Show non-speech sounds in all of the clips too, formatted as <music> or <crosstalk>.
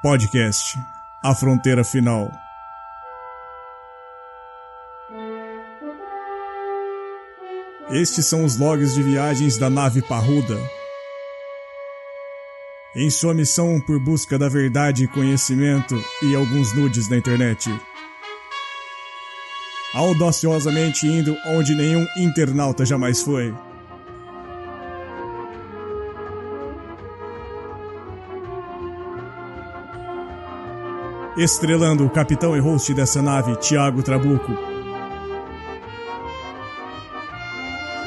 Podcast A Fronteira Final. Estes são os logs de viagens da nave Parruda. Em sua missão por busca da verdade e conhecimento e alguns nudes na internet. Audaciosamente indo onde nenhum internauta jamais foi. Estrelando o capitão e host dessa nave, Tiago Trabuco.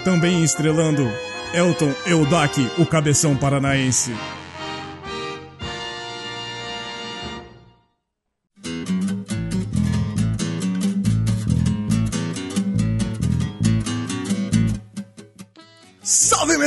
Também estrelando Elton Eudac, o cabeção paranaense.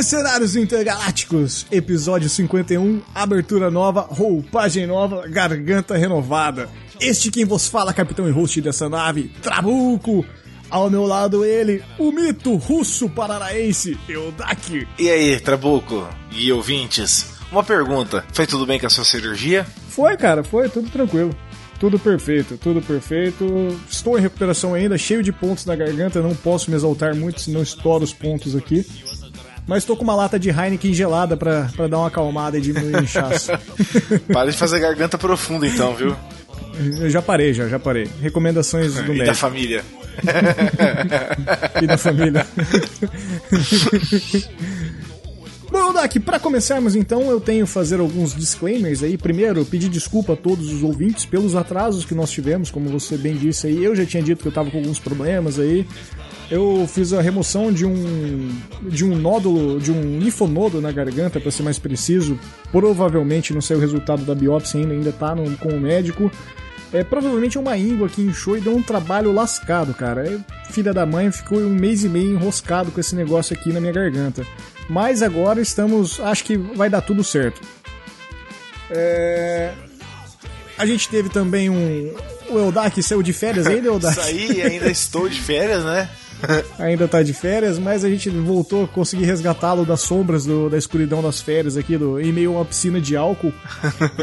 Mercenários intergalácticos! Episódio 51, abertura nova, roupagem nova, garganta renovada. Este quem vos fala, capitão e host dessa nave, Trabuco. Ao meu lado ele, o mito russo paranaense, Eudak. E aí, Trabuco e ouvintes? Uma pergunta: foi tudo bem com a sua cirurgia? Foi, cara, foi, tudo tranquilo. Tudo perfeito, tudo perfeito. Estou em recuperação ainda, cheio de pontos na garganta, não posso me exaltar muito, senão estouro os pontos aqui. Mas estou com uma lata de Heineken gelada pra, pra dar uma acalmada e diminuir o inchaço. <laughs> Para de fazer garganta profunda então, viu? Eu já parei, já, já parei. Recomendações do e médico. da família. e da família. <laughs> Bom, Dak, para começarmos então, eu tenho que fazer alguns disclaimers aí. Primeiro, pedir desculpa a todos os ouvintes pelos atrasos que nós tivemos, como você bem disse aí. Eu já tinha dito que eu tava com alguns problemas aí. Eu fiz a remoção de um de um nódulo, de um linfonodo na garganta, para ser mais preciso. Provavelmente não sei o resultado da biópsia ainda, ainda tá no, com o médico. É, provavelmente é uma íngua que inchou e deu um trabalho lascado, cara. É, filha da mãe ficou um mês e meio enroscado com esse negócio aqui na minha garganta. Mas agora estamos. Acho que vai dar tudo certo. É... A gente teve também um. O Eldak saiu de férias ainda, <laughs> Eldak? Isso aí, ainda estou de férias, né? <laughs> ainda tá de férias, mas a gente voltou a conseguir resgatá-lo das sombras do, da escuridão das férias aqui, do, em meio a uma piscina de álcool.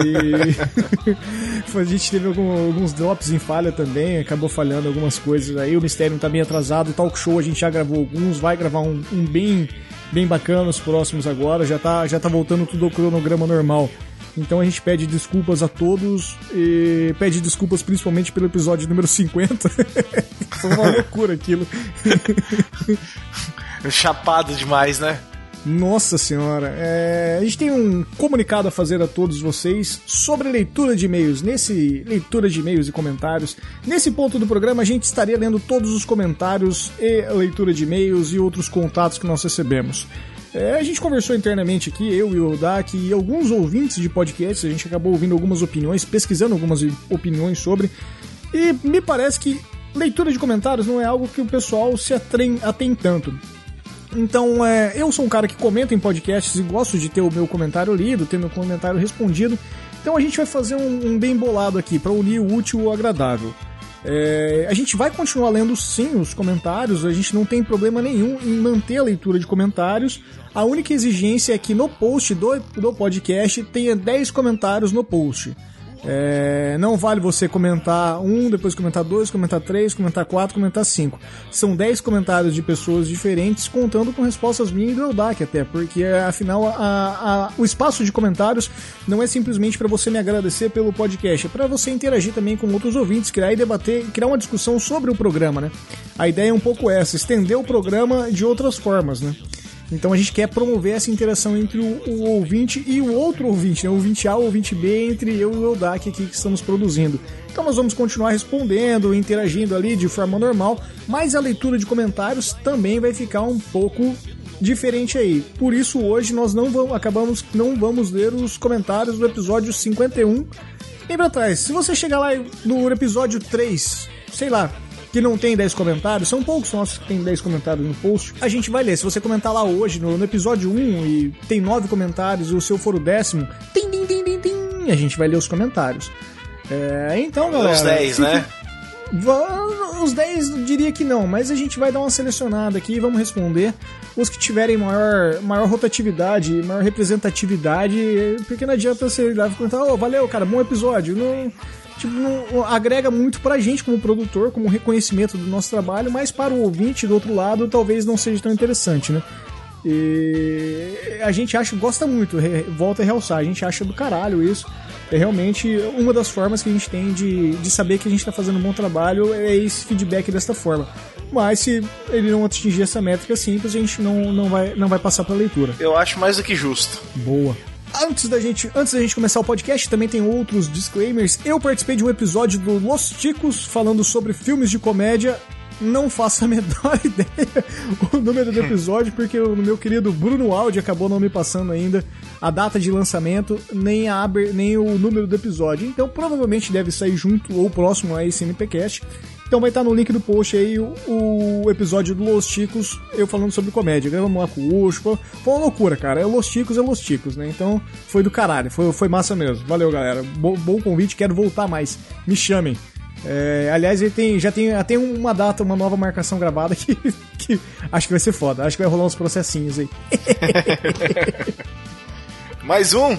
E <laughs> a gente teve algum, alguns drops em falha também, acabou falhando algumas coisas aí. O mistério tá bem atrasado, o talk show a gente já gravou alguns, vai gravar um, um bem, bem bacana os próximos agora, já tá, já tá voltando tudo ao cronograma normal. Então a gente pede desculpas a todos e pede desculpas principalmente pelo episódio número 50. <laughs> Foi uma loucura aquilo. <laughs> Chapado demais, né? Nossa senhora, é... a gente tem um comunicado a fazer a todos vocês sobre leitura de e-mails. Nesse leitura de e-mails e comentários, nesse ponto do programa a gente estaria lendo todos os comentários e leitura de e-mails e outros contatos que nós recebemos. É, a gente conversou internamente aqui, eu e o Dak e alguns ouvintes de podcasts, a gente acabou ouvindo algumas opiniões, pesquisando algumas opiniões sobre, e me parece que leitura de comentários não é algo que o pessoal se atém, atém tanto. Então, é, eu sou um cara que comenta em podcasts e gosto de ter o meu comentário lido, ter meu comentário respondido. Então a gente vai fazer um, um bem bolado aqui para unir o útil ao agradável. É, a gente vai continuar lendo sim os comentários, a gente não tem problema nenhum em manter a leitura de comentários. A única exigência é que no post do, do podcast tenha 10 comentários no post. É, não vale você comentar um, depois comentar dois, comentar três, comentar quatro, comentar cinco. São dez comentários de pessoas diferentes, contando com respostas minhas e do Eldak até, porque afinal a, a, o espaço de comentários não é simplesmente para você me agradecer pelo podcast, é para você interagir também com outros ouvintes, criar e debater, criar uma discussão sobre o programa, né? A ideia é um pouco essa, estender o programa de outras formas, né? Então a gente quer promover essa interação entre o, o ouvinte e o outro ouvinte, né? o ouvinte A, o ouvinte B, entre eu e o Eldak aqui que estamos produzindo. Então nós vamos continuar respondendo, interagindo ali de forma normal, mas a leitura de comentários também vai ficar um pouco diferente aí. Por isso hoje nós não vamos, acabamos não vamos ler os comentários do episódio 51. E pra trás, se você chegar lá no episódio 3, sei lá, que não tem 10 comentários, são poucos nossos que tem 10 comentários no post, a gente vai ler. Se você comentar lá hoje, no, no episódio 1, e tem 9 comentários, o seu for o décimo, tim, tim, tim, tim, tim, a gente vai ler os comentários. É, então, galera. Os 10, fique... né? Os 10 diria que não, mas a gente vai dar uma selecionada aqui e vamos responder. os que tiverem maior, maior rotatividade, maior representatividade, porque não adianta você ir lá e comentar, oh, valeu, cara, bom episódio. Não, tipo, não, agrega muito pra gente como produtor, como reconhecimento do nosso trabalho, mas para o ouvinte do outro lado talvez não seja tão interessante, né? E a gente acha, gosta muito, volta a realçar, a gente acha do caralho isso. É realmente uma das formas que a gente tem de, de saber que a gente está fazendo um bom trabalho é esse feedback desta forma. Mas se ele não atingir essa métrica simples, a gente não, não, vai, não vai passar para leitura. Eu acho mais do que justo. Boa. Antes da, gente, antes da gente começar o podcast, também tem outros disclaimers. Eu participei de um episódio do Los Ticos falando sobre filmes de comédia não faço a <laughs> menor ideia o número do <laughs> episódio, porque o meu querido Bruno Aldi acabou não me passando ainda a data de lançamento, nem, a, nem o número do episódio. Então provavelmente deve sair junto ou próximo a esse NPcast. Então vai estar no link do post aí o, o episódio do Los Ticos, eu falando sobre comédia. Gravamos lá com o Ucho, foi, uma loucura, cara. É Los Ticos, é Los Ticos, né? Então foi do caralho, foi, foi massa mesmo. Valeu, galera. Bo, bom convite, quero voltar mais. Me chamem. É, aliás, ele tem, já tem até uma data, uma nova marcação gravada que, <laughs> que acho que vai ser foda. Acho que vai rolar uns processinhos aí. <laughs> Mais um?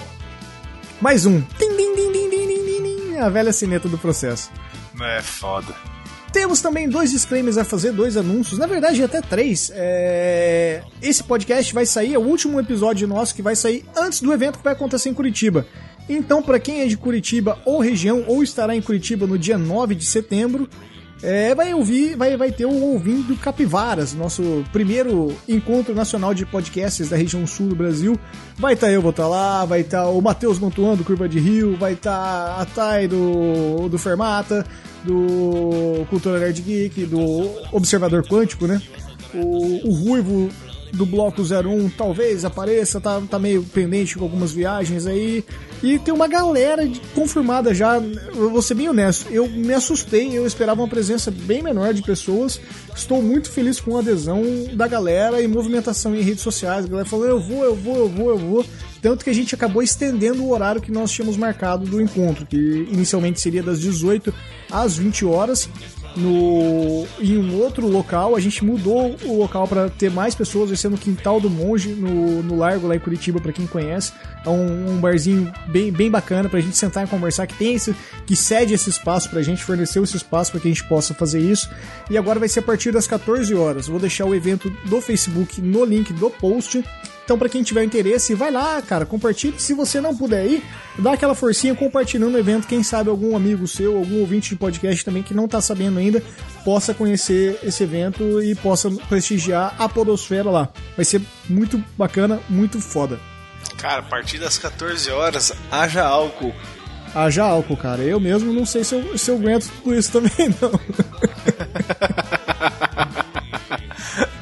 Mais um. Tim, tim, tim, a velha sineta do processo. É foda. Temos também dois disclaimers a fazer, dois anúncios, na verdade até três. É... Esse podcast vai sair, é o último episódio nosso que vai sair antes do evento que vai acontecer em Curitiba. Então, para quem é de Curitiba ou região, ou estará em Curitiba no dia 9 de setembro, é, vai ouvir, vai, vai ter o Ouvindo Capivaras, nosso primeiro encontro nacional de podcasts da região sul do Brasil. Vai estar tá eu, vou estar tá lá, vai estar tá o Matheus Montuan do Curva de Rio, vai estar tá a Thay do, do Fermata, do Cultura Nerd Geek, do Observador Quântico, né? O, o Ruivo do Bloco 01 talvez apareça, tá, tá meio pendente com algumas viagens aí. E tem uma galera confirmada já. Vou ser bem honesto, eu me assustei, eu esperava uma presença bem menor de pessoas. Estou muito feliz com a adesão da galera e movimentação em redes sociais. A galera falou: eu vou, eu vou, eu vou, eu vou. Tanto que a gente acabou estendendo o horário que nós tínhamos marcado do encontro, que inicialmente seria das 18 às 20 horas no em um outro local. A gente mudou o local para ter mais pessoas, vai ser no Quintal do Monge, no, no Largo lá em Curitiba, para quem conhece. É um, um, barzinho bem, bem bacana pra gente sentar e conversar, que tem esse, que cede esse espaço pra gente, forneceu esse espaço para que a gente possa fazer isso. E agora vai ser a partir das 14 horas. Vou deixar o evento do Facebook no link do post. Então, para quem tiver interesse, vai lá, cara, compartilhe. Se você não puder ir, dá aquela forcinha compartilhando o evento. Quem sabe algum amigo seu, algum ouvinte de podcast também que não tá sabendo ainda, possa conhecer esse evento e possa prestigiar a Podosfera lá. Vai ser muito bacana, muito foda. Cara, a partir das 14 horas, haja álcool. Haja álcool, cara. Eu mesmo não sei se eu, se eu aguento tudo isso também, não. <laughs>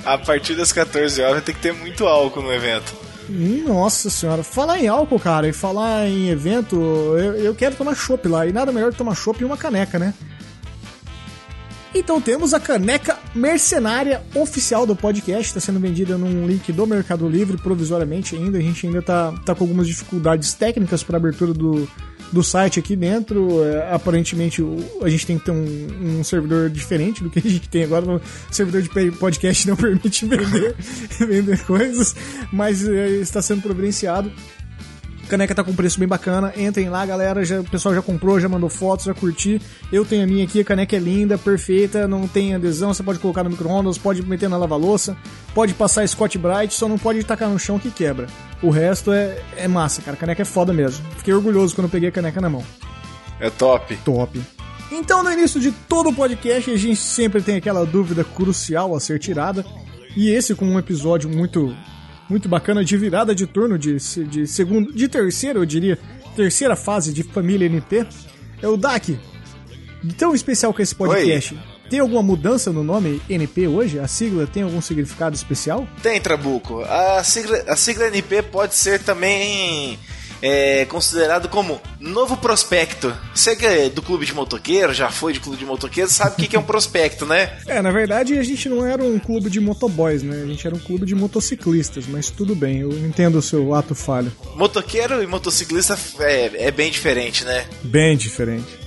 a partir das 14 horas tem que ter muito álcool no evento. Nossa senhora, falar em álcool, cara, e falar em evento, eu, eu quero tomar chopp lá, e nada melhor que tomar chopp e uma caneca, né? Então temos a caneca mercenária oficial do podcast, está sendo vendida num link do Mercado Livre provisoriamente ainda. A gente ainda tá, tá com algumas dificuldades técnicas para abertura do, do site aqui dentro. É, aparentemente a gente tem que ter um, um, servidor diferente do que a gente tem agora. O servidor de podcast não <laughs> permite vender, <laughs> vender coisas, mas é, está sendo providenciado caneca tá com preço bem bacana. Entrem lá, galera. Já, o pessoal já comprou, já mandou fotos, já curti. Eu tenho a minha aqui, a caneca é linda, perfeita, não tem adesão, você pode colocar no micro-ondas, pode meter na lava-louça, pode passar Scott Bright, só não pode tacar no chão que quebra. O resto é, é massa, cara. A caneca é foda mesmo. Fiquei orgulhoso quando peguei a caneca na mão. É top. Top. Então, no início de todo o podcast, a gente sempre tem aquela dúvida crucial a ser tirada. E esse, com um episódio muito muito bacana de virada de turno de, de segundo, de terceira, eu diria, terceira fase de família NP. É o DAC. Tão especial que esse podcast. Oi. Tem alguma mudança no nome NP hoje? A sigla tem algum significado especial? Tem, Trabuco. A sigla, a sigla NP pode ser também é considerado como novo prospecto. Você que é do clube de motoqueiro, já foi de clube de motoqueiro, sabe o que, que é um prospecto, né? É, na verdade a gente não era um clube de motoboys, né? A gente era um clube de motociclistas, mas tudo bem, eu entendo o seu ato falho. Motoqueiro e motociclista é, é bem diferente, né? Bem diferente.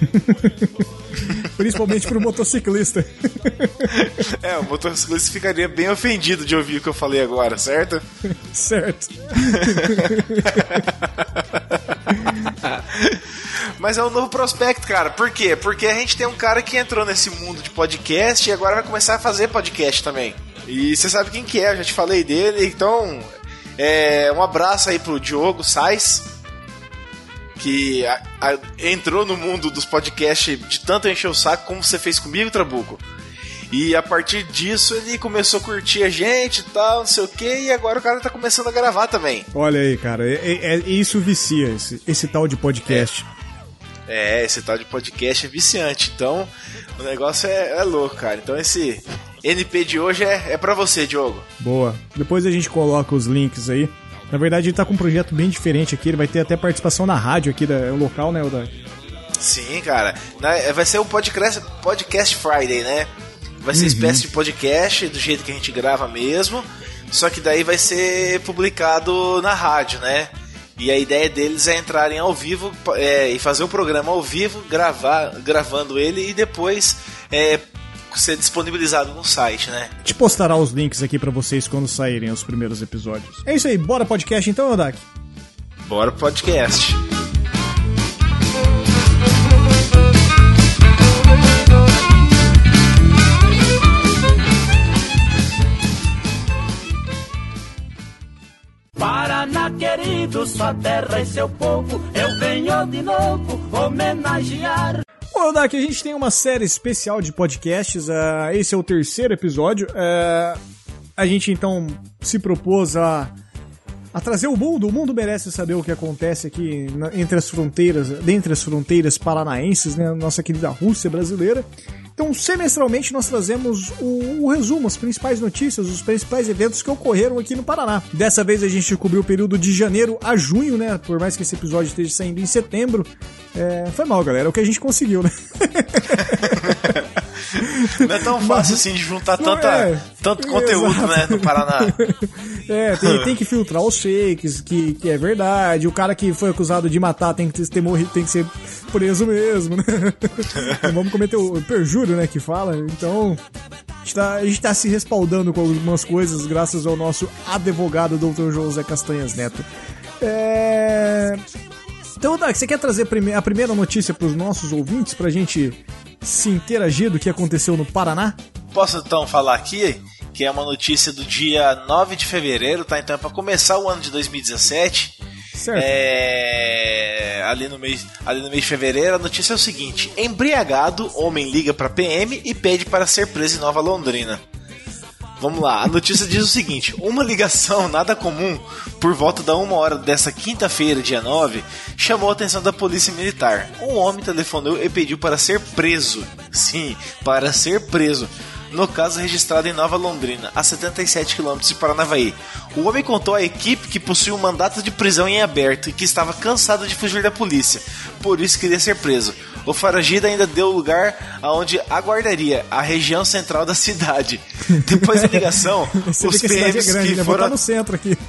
<laughs> Principalmente pro motociclista. <laughs> É, o motociclista ficaria bem ofendido de ouvir o que eu falei agora, certo? certo. <laughs> Mas é um novo prospecto, cara. Por quê? Porque a gente tem um cara que entrou nesse mundo de podcast e agora vai começar a fazer podcast também. E você sabe quem que é, eu já te falei dele. Então, é, um abraço aí pro Diogo Sais, que a, a, entrou no mundo dos podcasts de tanto encher o saco como você fez comigo, Trabuco. E a partir disso ele começou a curtir a gente e tal, não sei o que, e agora o cara tá começando a gravar também. Olha aí, cara, é, é, é isso vicia, esse, esse tal de podcast. É. é. esse tal de podcast é viciante, então o negócio é, é louco, cara. Então esse NP de hoje é, é para você, Diogo. Boa. Depois a gente coloca os links aí. Na verdade, ele tá com um projeto bem diferente aqui, ele vai ter até participação na rádio aqui, da, local, né, Odak? Sim, cara. Vai ser um podcast, podcast Friday, né? Vai ser uhum. espécie de podcast, do jeito que a gente grava mesmo. Só que daí vai ser publicado na rádio, né? E a ideia deles é entrarem ao vivo é, e fazer o programa ao vivo, gravar, gravando ele e depois é, ser disponibilizado no site, né? Te postará os links aqui para vocês quando saírem os primeiros episódios. É isso aí, bora podcast então, Odak? Bora podcast. Paraná querido, sua terra e seu povo, eu venho de novo homenagear. Bom, Dak, a gente tem uma série especial de podcasts. Uh, esse é o terceiro episódio. Uh, a gente então se propôs a, a trazer o mundo. O mundo merece saber o que acontece aqui na, entre as fronteiras, dentre as fronteiras paranaenses, né? Nossa querida Rússia brasileira. Então, semestralmente, nós trazemos o, o, resumo, as principais notícias, os principais eventos que ocorreram aqui no Paraná. Dessa vez a gente cobriu o período de janeiro a junho, né? Por mais que esse episódio esteja saindo em setembro. É, foi mal, galera. É o que a gente conseguiu, né? <laughs> Não é tão fácil assim de juntar tanta, é, tanto conteúdo, exato. né, no Paraná. <laughs> É, tem, tem, que filtrar os fakes, que, que é verdade. O cara que foi acusado de matar tem que ter morrido, tem que ser preso mesmo, né? <laughs> Não vamos cometer o perjúrio, né, que fala. Então, a gente, tá, a gente tá se respaldando com algumas coisas graças ao nosso advogado, Dr. José Castanhas Neto. É... Então, Doug, você quer trazer a primeira notícia para os nossos ouvintes, para a gente se interagir do que aconteceu no Paraná? Posso então falar aqui que é uma notícia do dia 9 de fevereiro, tá? Então é para começar o ano de 2017. Certo. É... Ali, no mês, ali no mês de fevereiro, a notícia é o seguinte: embriagado, homem liga para PM e pede para ser preso em Nova Londrina. Vamos lá, a notícia diz o seguinte: uma ligação nada comum por volta da uma hora dessa quinta-feira, dia 9, chamou a atenção da polícia militar. Um homem telefonou e pediu para ser preso. Sim, para ser preso. No caso registrado em Nova Londrina, a 77 km de Paranavaí. O homem contou à equipe que possuía um mandato de prisão em aberto e que estava cansado de fugir da polícia, por isso queria ser preso. O foragido ainda deu lugar aonde aguardaria a região central da cidade. <laughs> Depois da ligação, os PMs é grande, que né? foram no centro aqui. <laughs>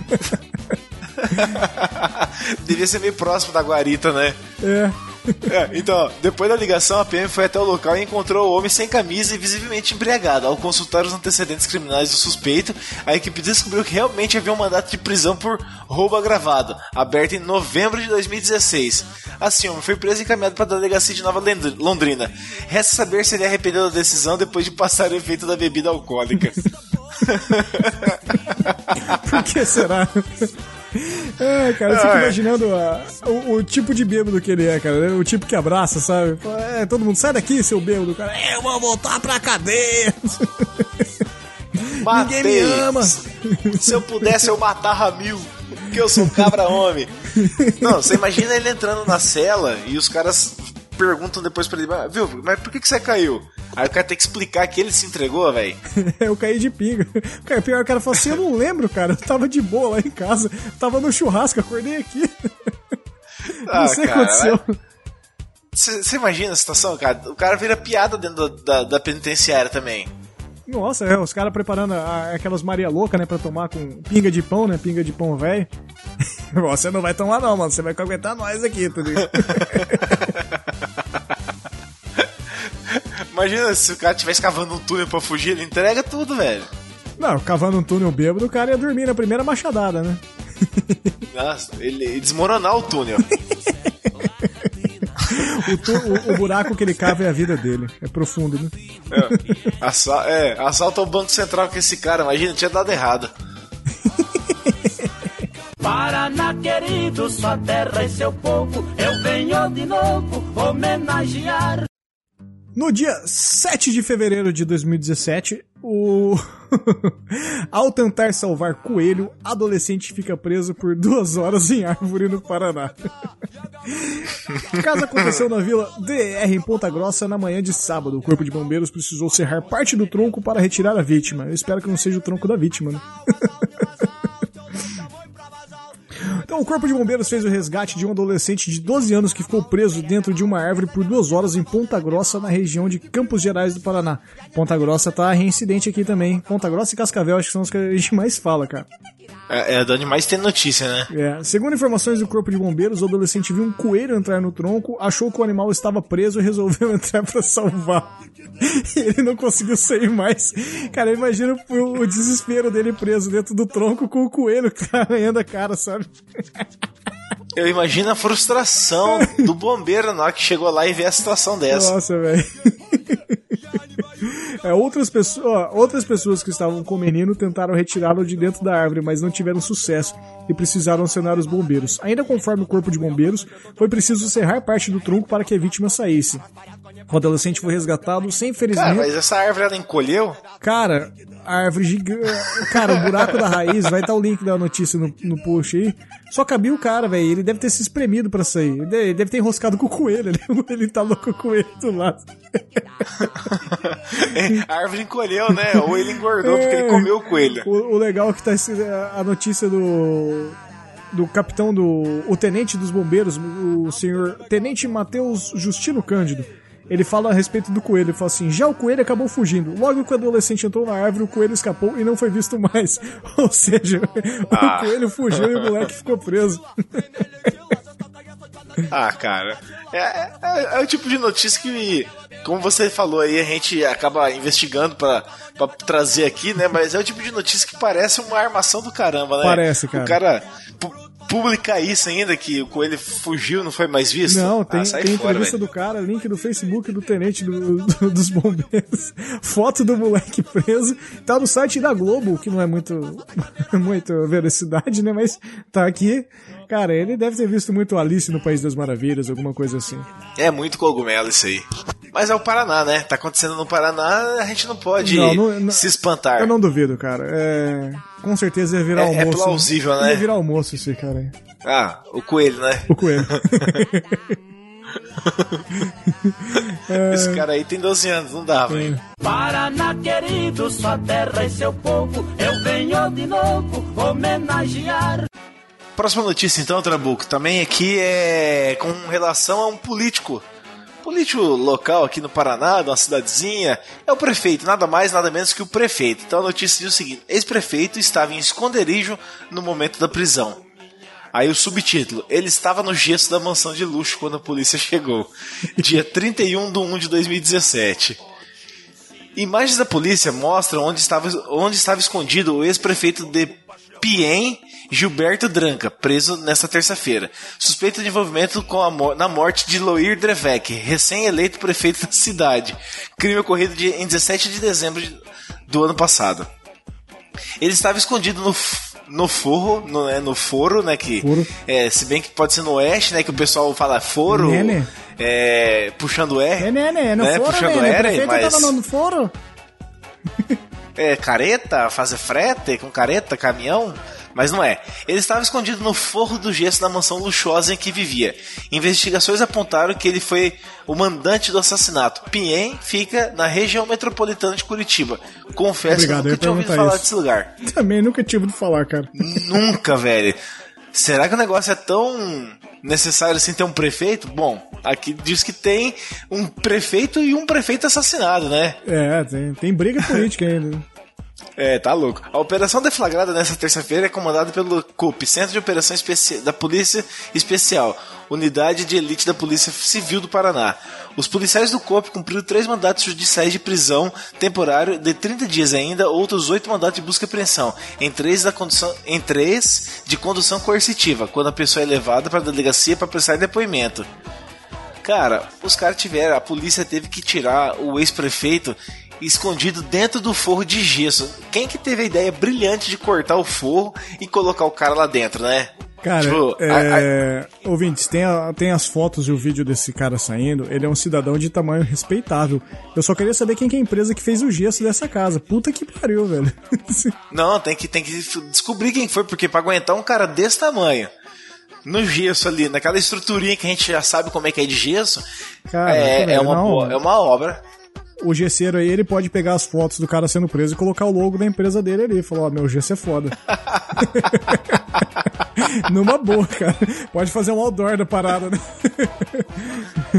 Devia ser meio próximo da guarita, né? É. <laughs> É, então, depois da ligação, a PM foi até o local e encontrou o homem sem camisa e visivelmente embriagado. Ao consultar os antecedentes criminais do suspeito, a equipe descobriu que realmente havia um mandato de prisão por roubo agravado, aberto em novembro de 2016. Assim, o homem foi preso e encaminhado para a delegacia de Nova Londrina. Resta saber se ele arrependeu da decisão depois de passar o efeito da bebida alcoólica. <laughs> <laughs> Por que será? É, cara, eu fico imaginando a, o, o, tipo de bêbado que ele é, cara. O tipo que abraça, sabe? É, todo mundo, sai daqui, seu bêbado, cara. É, eu vou voltar pra cadeia. <laughs> Matei. Ninguém me ama. Se eu pudesse, eu matava mil. Porque eu sou cabra homem. Não, você imagina ele entrando na cela e os caras perguntam depois pra ele, viu, mas por que, que você caiu? Aí o cara tem que explicar que ele se entregou, velho. <laughs> eu caí de pinga. O pior, o cara falou assim: eu não lembro, cara. Eu tava de boa lá em casa. Tava no churrasco, acordei aqui. <laughs> Ah, não sei o que aconteceu. Você imagina a situação, cara? O cara vira piada dentro da, da, da penitenciária também. Nossa, é, os caras preparando a, aquelas Maria Louca, né, pra tomar com pinga de pão, né, pinga de pão velho. <laughs> Você não vai tomar não, mano, você vai aguentar nós aqui, tudo <laughs> Imagina se o cara estivesse cavando um túnel pra fugir, ele entrega tudo, velho. Não, cavando um túnel bêbado, o cara ia dormir na primeira machadada, né? Nossa, ele ia desmoronar o túnel. <laughs> O, tu- o- o buraco que ele cava é a vida dele. É profundo, né? É, assa é, assalta o Banco Central com esse cara, imagina, tinha dado errado. Paraná querido, sua terra e seu povo, eu venho de novo homenagear. No dia 7 de fevereiro de 2017, o. <laughs> Ao tentar salvar coelho, adolescente fica preso por duas horas em árvore no Paraná. O caso aconteceu na vila DR em Ponta Grossa na manhã de sábado. O corpo de bombeiros precisou serrar parte do tronco para retirar a vítima. Eu espero que não seja o tronco da vítima, né? <laughs> Então, o Corpo de Bombeiros fez o resgate de um adolescente de 12 anos que ficou preso dentro de uma árvore por duas horas em Ponta Grossa, na região de Campos Gerais do Paraná. Ponta Grossa tá reincidente aqui também. Ponta Grossa e Cascavel acho que são os que a gente mais fala, cara. É, é de onde mais tem notícia, né? É, segundo informações do Corpo de Bombeiros, o adolescente viu um coelho entrar no tronco, achou que o animal estava preso e resolveu <laughs> entrar pra salvar. Ele não conseguiu sair mais. Cara, imagina o, o desespero dele preso dentro do tronco com o coelho arranhando a cara, sabe? <laughs> Eu imagino a frustração do bombeiro na hora que chegou lá e vê a situação dessa. Nossa, velho. <laughs> É, outras, pessoas, outras pessoas que estavam com o menino tentaram retirá-lo de dentro da árvore, mas não tiveram sucesso e precisaram acionar os bombeiros. Ainda conforme o corpo de bombeiros, foi preciso serrar parte do tronco para que a vítima saísse. O adolescente foi resgatado sem Cara, ferimento. mas essa árvore ela encolheu? Cara, a árvore gigante. Cara, o buraco da raiz, vai estar o link da notícia no, no post aí. Só cabia o cara, velho. Ele deve ter se espremido pra sair. Ele deve, ter enroscado com o coelho. Ele, <laughs> ele tá louco com o coelho do lado. <laughs> a árvore encolheu, né? Ou ele engordou porque ele comeu o coelho. O, o legal é que tá a notícia do. Do capitão do. O tenente dos bombeiros, o senhor. Tenente Matheus Justino Cândido. Ele fala a respeito do coelho. Ele fala assim: já o coelho acabou fugindo. Logo que o adolescente entrou na árvore, o coelho escapou e não foi visto mais. <laughs> Ou seja, o Ah. coelho fugiu e o moleque ficou preso. <laughs> Ah, cara. É, é- é o tipo de notícia que, como você falou aí, a gente acaba investigando pra, pra trazer aqui, né? Mas é o tipo de notícia que parece uma armação do caramba, né? Parece, cara. O cara pu- publicar isso ainda, que o coelho fugiu, não foi mais visto? Não, tem, ah, tem fora, entrevista do cara, link do Facebook do tenente do- do- dos bombeiros, <laughs> foto do moleque preso, tá no site da Globo, que não é muito, <laughs> muito veracidade, né, mas tá aqui. Cara, ele deve ter visto muito Alice no País das Maravilhas, alguma coisa assim. É muito cogumelo isso aí. Mas é o Paraná, né? Tá acontecendo no Paraná, a gente não pode Não, não- não- se espantar. Eu não duvido, cara. É, com certeza ia virar É- é almoço. plausível, né? Ia virar almoço esse cara aí. Ah, o coelho, né? O coelho. <laughs> Esse cara aí tem 12 anos, não dá, velho. Paraná querido, sua terra e seu povo, eu venho de novo homenagear. Próxima notícia então, Trabuco, também aqui é com relação a um político. Político local aqui no Paraná, de uma cidadezinha, é o prefeito, nada mais, nada menos que o prefeito. Então a notícia diz o seguinte: ex-prefeito estava em esconderijo no momento da prisão. Aí o subtítulo: Ele estava no gesso da mansão de luxo quando a polícia <laughs> chegou. Dia 31 de 1 de 2017. Imagens da polícia mostram onde estava, onde estava escondido o ex-prefeito de Piem, Gilberto Dranca, preso nesta terça-feira. Suspeito de envolvimento com a mo- na morte de Loir Drevec, recém-eleito prefeito da cidade. Crime ocorrido de- em 17 de dezembro de- do ano passado. Ele estava escondido no, no forro, no, né, no foro, né? Que, Foro. É, se bem que pode ser no oeste, né? Que o pessoal fala foro, Nene. é, puxando R. É, né, né? No né, foro, puxando né? O R, mas... tava no foro. é, careta, fazer frete com careta, caminhão, mas não é. Ele estava escondido no forro do gesso da mansão luxuosa em que vivia. Investigações apontaram que ele foi o mandante do assassinato. Pinhém fica na região metropolitana de Curitiba. Confesso Obrigado, que nunca tinha ouvido falar isso. desse lugar. Também nunca tive de falar, cara. Nunca, velho. Será que o negócio é tão necessário assim ter um prefeito? Bom, aqui diz que tem um prefeito e um prefeito assassinado, né? É, tem, tem briga política ainda. É, tá louco. A operação deflagrada nesta terça-feira é comandada pelo CUP, Centro de Operações da Polícia Especial, unidade de elite da Polícia Civil do Paraná. Os policiais do corpo cumpriram três mandatos judiciais de prisão temporário de 30 dias ainda, outros oito mandatos de busca e apreensão, em três, da condução, em três de condução coercitiva, quando a pessoa é levada para a delegacia para prestar depoimento. Cara, os caras tiveram, a polícia teve que tirar o ex-prefeito escondido dentro do forro de gesso. Quem que teve a ideia brilhante de cortar o forro e colocar o cara lá dentro, né? Cara, Tipo, é... ouvintes, tem, a- tem as fotos e o vídeo desse cara saindo. Ele é um cidadão de tamanho respeitável. Eu só queria saber quem que é a empresa que fez o gesso dessa casa. Puta que pariu, velho. <laughs> Não, tem que, tem que descobrir quem foi, porque pra aguentar um cara desse tamanho, no gesso ali, naquela estruturinha que a gente já sabe como é que é de gesso, Cara, é, é, uma, não. boa- é uma obra. O gesseiro aí, ele pode pegar as fotos do cara sendo preso e colocar o logo da empresa dele ali. Falou, ó, meu gesso é foda. <laughs> Numa boa, cara. Pode fazer um outdoor da parada, né?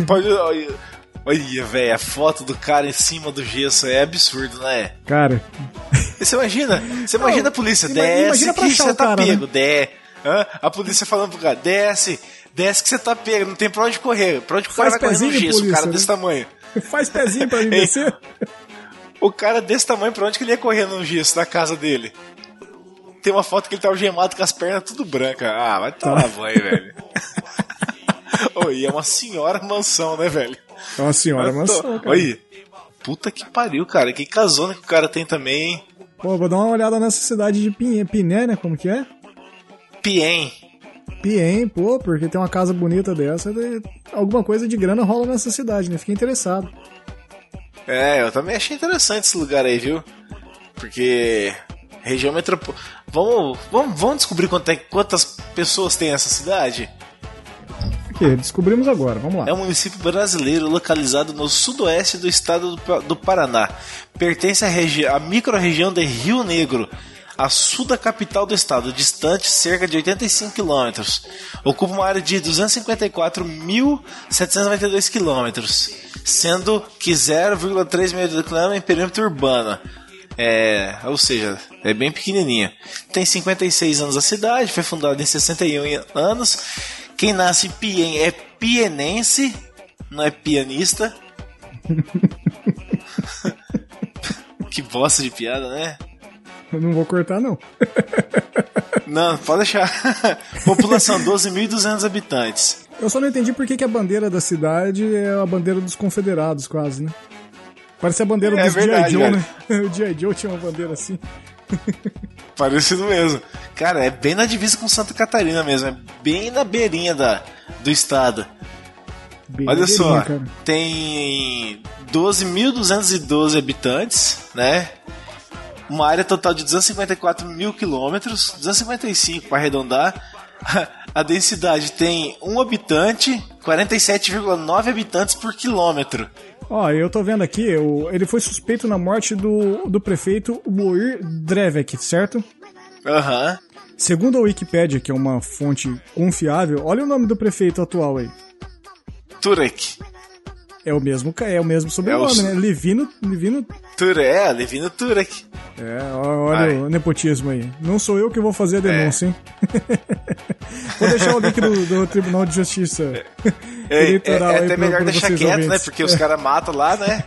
Pode, olha, velho, a foto do cara em cima do gesso é absurdo, né? Cara, Você imagina, você imagina a polícia, ima- desce imagina que você tá cara, né? pego, dé. Hã? A polícia falando pro cara, desce, desce que você tá pego, não tem pra onde correr. Pra onde o cara Faz vai correr no gesso, o cara polícia, desse né? tamanho. Faz pezinho pra mim descer. O cara desse tamanho, pra onde que ele ia correr no gesso da casa dele? Tem uma foto que ele tá algemado com as pernas tudo brancas. Ah, vai Tá. tomar banho, velho. <laughs> Oi, é uma senhora mansão, né, velho? É uma senhora tô- mansão, cara. Oi, puta que pariu, cara. Que casona que o cara tem também, hein? Pô, vou dar uma olhada nessa cidade de Pinhé, Piné, né? Como que é? Piem. Piem, pô, porque tem uma casa bonita dessa, de- alguma coisa de grana rola nessa cidade, né? Fiquei interessado. É, eu também achei interessante esse lugar aí, viu? Porque região metropolitana. Vamos, vamos, vamos descobrir é- quantas pessoas tem essa cidade? Aqui, descobrimos agora, vamos lá. É um município brasileiro localizado no sudoeste do estado do, do Paraná. Pertence à, à microrregião de Rio Negro, a sul da capital do estado, distante cerca de 85 quilômetros. Ocupa uma área de 254.792 quilômetros, sendo que 0,3 km em perímetro urbano. É, ou seja, é bem pequenininha. Tem 56 anos a cidade, foi fundada em 61 anos. Quem nasce em Piem é pienense, não é pianista. <laughs> que bosta de piada, né? Eu não vou cortar, não. Não, pode deixar. <laughs> População 12.200 habitantes. Eu só não entendi por que, que a bandeira da cidade é a bandeira dos confederados, quase, né? Parece a bandeira É dos G.I. Joe, né? <laughs> O G.I. Joe tinha uma bandeira assim. <laughs> Parecido mesmo. Cara, é bem na divisa com Santa Catarina mesmo. É bem na beirinha da, do estado. Bem Olha só, cara. tem 12.212 habitantes, né? Uma área total de 254 mil quilômetros, 255 para arredondar. <laughs> A densidade tem um habitante, 47,9 habitantes por quilômetro. Ó, eu tô vendo aqui, o- ele foi suspeito na morte do, do prefeito Moir Drevek, certo? Aham. Segundo a Wikipédia, que é uma fonte confiável, olha o nome do prefeito atual aí. Turek. É o mesmo, é o mesmo sobrenome, É o- né? Livino, Livino. Turek, é, Levino Turek. É, olha Vai. o nepotismo aí. Não sou eu que vou fazer a denúncia, hein? <laughs> vou deixar o link do, do Tribunal de Justiça É, é, eleitoral é aí até melhor pra deixar quieto, né? ouvintes. Porque os caras matam lá, né?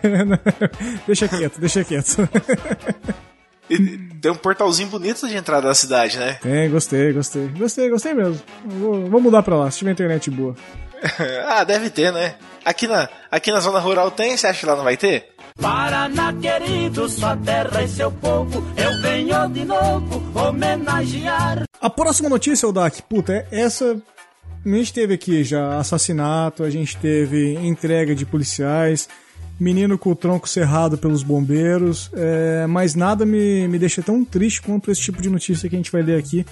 <laughs> deixa quieto, deixa quieto. <laughs> E tem um portalzinho bonito de entrada da cidade, né? Tem, gostei, gostei. Gostei, gostei mesmo. Vou, vou mudar pra lá, se tiver internet boa. <laughs> ah, deve ter, né? Aqui na, aqui na zona rural tem, você acha que lá não vai ter? Paraná querido, sua terra e seu povo, eu venho de novo homenagear. A próxima notícia, Odak, puta, é essa. A gente teve aqui já assassinato, a gente teve entrega de policiais, menino com o tronco cerrado pelos bombeiros, é, mas nada me, me deixa tão triste quanto esse tipo de notícia que a gente vai ler aqui,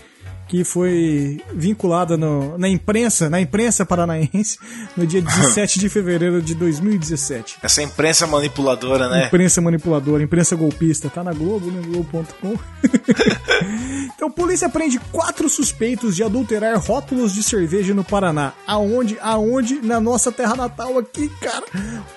que foi vinculada no- na imprensa, na imprensa paranaense, <laughs> no dia 17 de fevereiro de 2017. Essa imprensa manipuladora, né? Imprensa manipuladora, imprensa golpista, tá na Globo, né? Globo.com. <laughs> então, polícia prende quatro suspeitos de adulterar rótulos de cerveja no Paraná. Aonde? Aonde? Na nossa terra natal aqui, cara.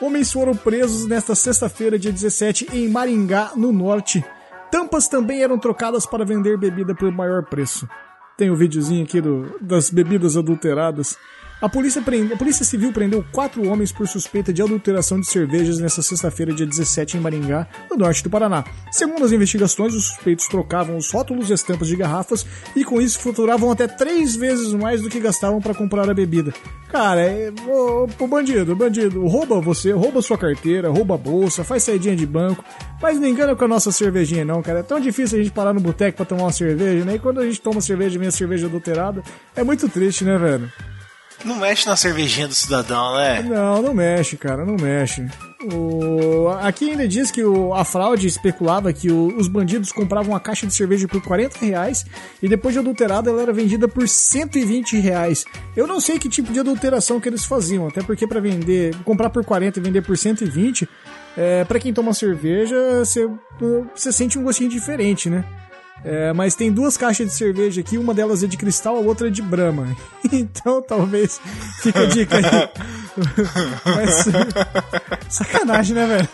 Homens foram presos nesta sexta-feira, dia 17, em Maringá, no norte. Tampas também eram trocadas para vender bebida por maior preço. Tem o videozinho aqui do, das bebidas adulteradas. A polícia, prende, a polícia Civil prendeu quatro homens por suspeita de adulteração de cervejas nesta sexta-feira, dia 17, em Maringá, no norte do Paraná. Segundo as investigações, os suspeitos trocavam os rótulos e estampas de garrafas e com isso faturavam até três vezes mais do que gastavam para comprar a bebida. Cara, é, ô, ô, bandido, bandido, rouba você, rouba sua carteira, rouba a bolsa, faz saidinha de banco, mas não engana com a nossa cervejinha não, cara. É tão difícil a gente parar no boteco pra tomar uma cerveja, né? E quando a gente toma cerveja vem a cerveja adulterada, é muito triste, né, velho? Não mexe na cervejinha do cidadão, né? Não, não mexe, cara, não mexe. O... Aqui ainda diz que o... a fraude especulava que o... os bandidos compravam uma caixa de cerveja por 40 reais e depois de adulterada ela era vendida por 120 reais. Eu não sei que tipo de adulteração que eles faziam, até porque para vender, comprar por 40 e vender por 120, é, para quem toma cerveja, você, sente um gostinho diferente, né? É, mas tem duas caixas de cerveja aqui, uma delas é de cristal, a outra é de brama. <laughs> Então talvez fica a dica aí. <laughs> mas, sacanagem, né, velho?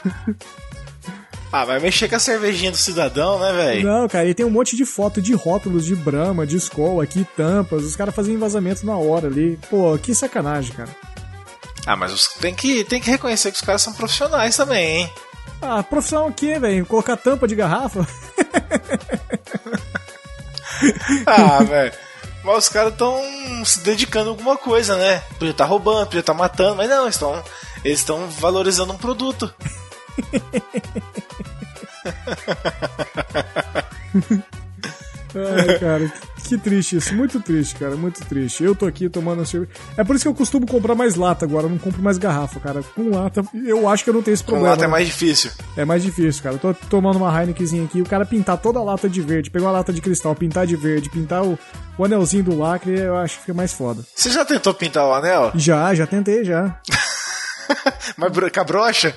Ah, vai mexer com a cervejinha do cidadão, né, velho? Não, cara, e tem um monte de foto de rótulos de brama, de Skol aqui, tampas. Os caras faziam vazamento na hora ali. Pô, que sacanagem, cara. Ah, mas os, tem, que, tem que reconhecer que os caras são profissionais também, hein? Ah, profissional o quê, velho? Colocar tampa de garrafa? <laughs> <laughs> ah, velho. Mas os caras estão se dedicando a alguma coisa, né? Podia estar tá roubando, podia estar tá matando, mas não, estão eles estão valorizando um produto. <laughs> Ai, cara, que triste isso. Muito triste, cara. Muito triste. Eu tô aqui tomando cerveja. É por isso que eu costumo comprar mais lata agora. Eu não compro mais garrafa, cara. Com lata, eu acho que eu não tenho esse problema. Com lata é mais difícil. É mais difícil, cara. Eu tô tomando uma Heinekenzinha aqui. O cara pintar toda a lata de verde, pegar uma lata de cristal, pintar de verde, pintar o, o anelzinho do lacre, eu acho que fica mais foda. Você já tentou pintar o anel? Já, já tentei, já. <laughs> Mas cabrocha?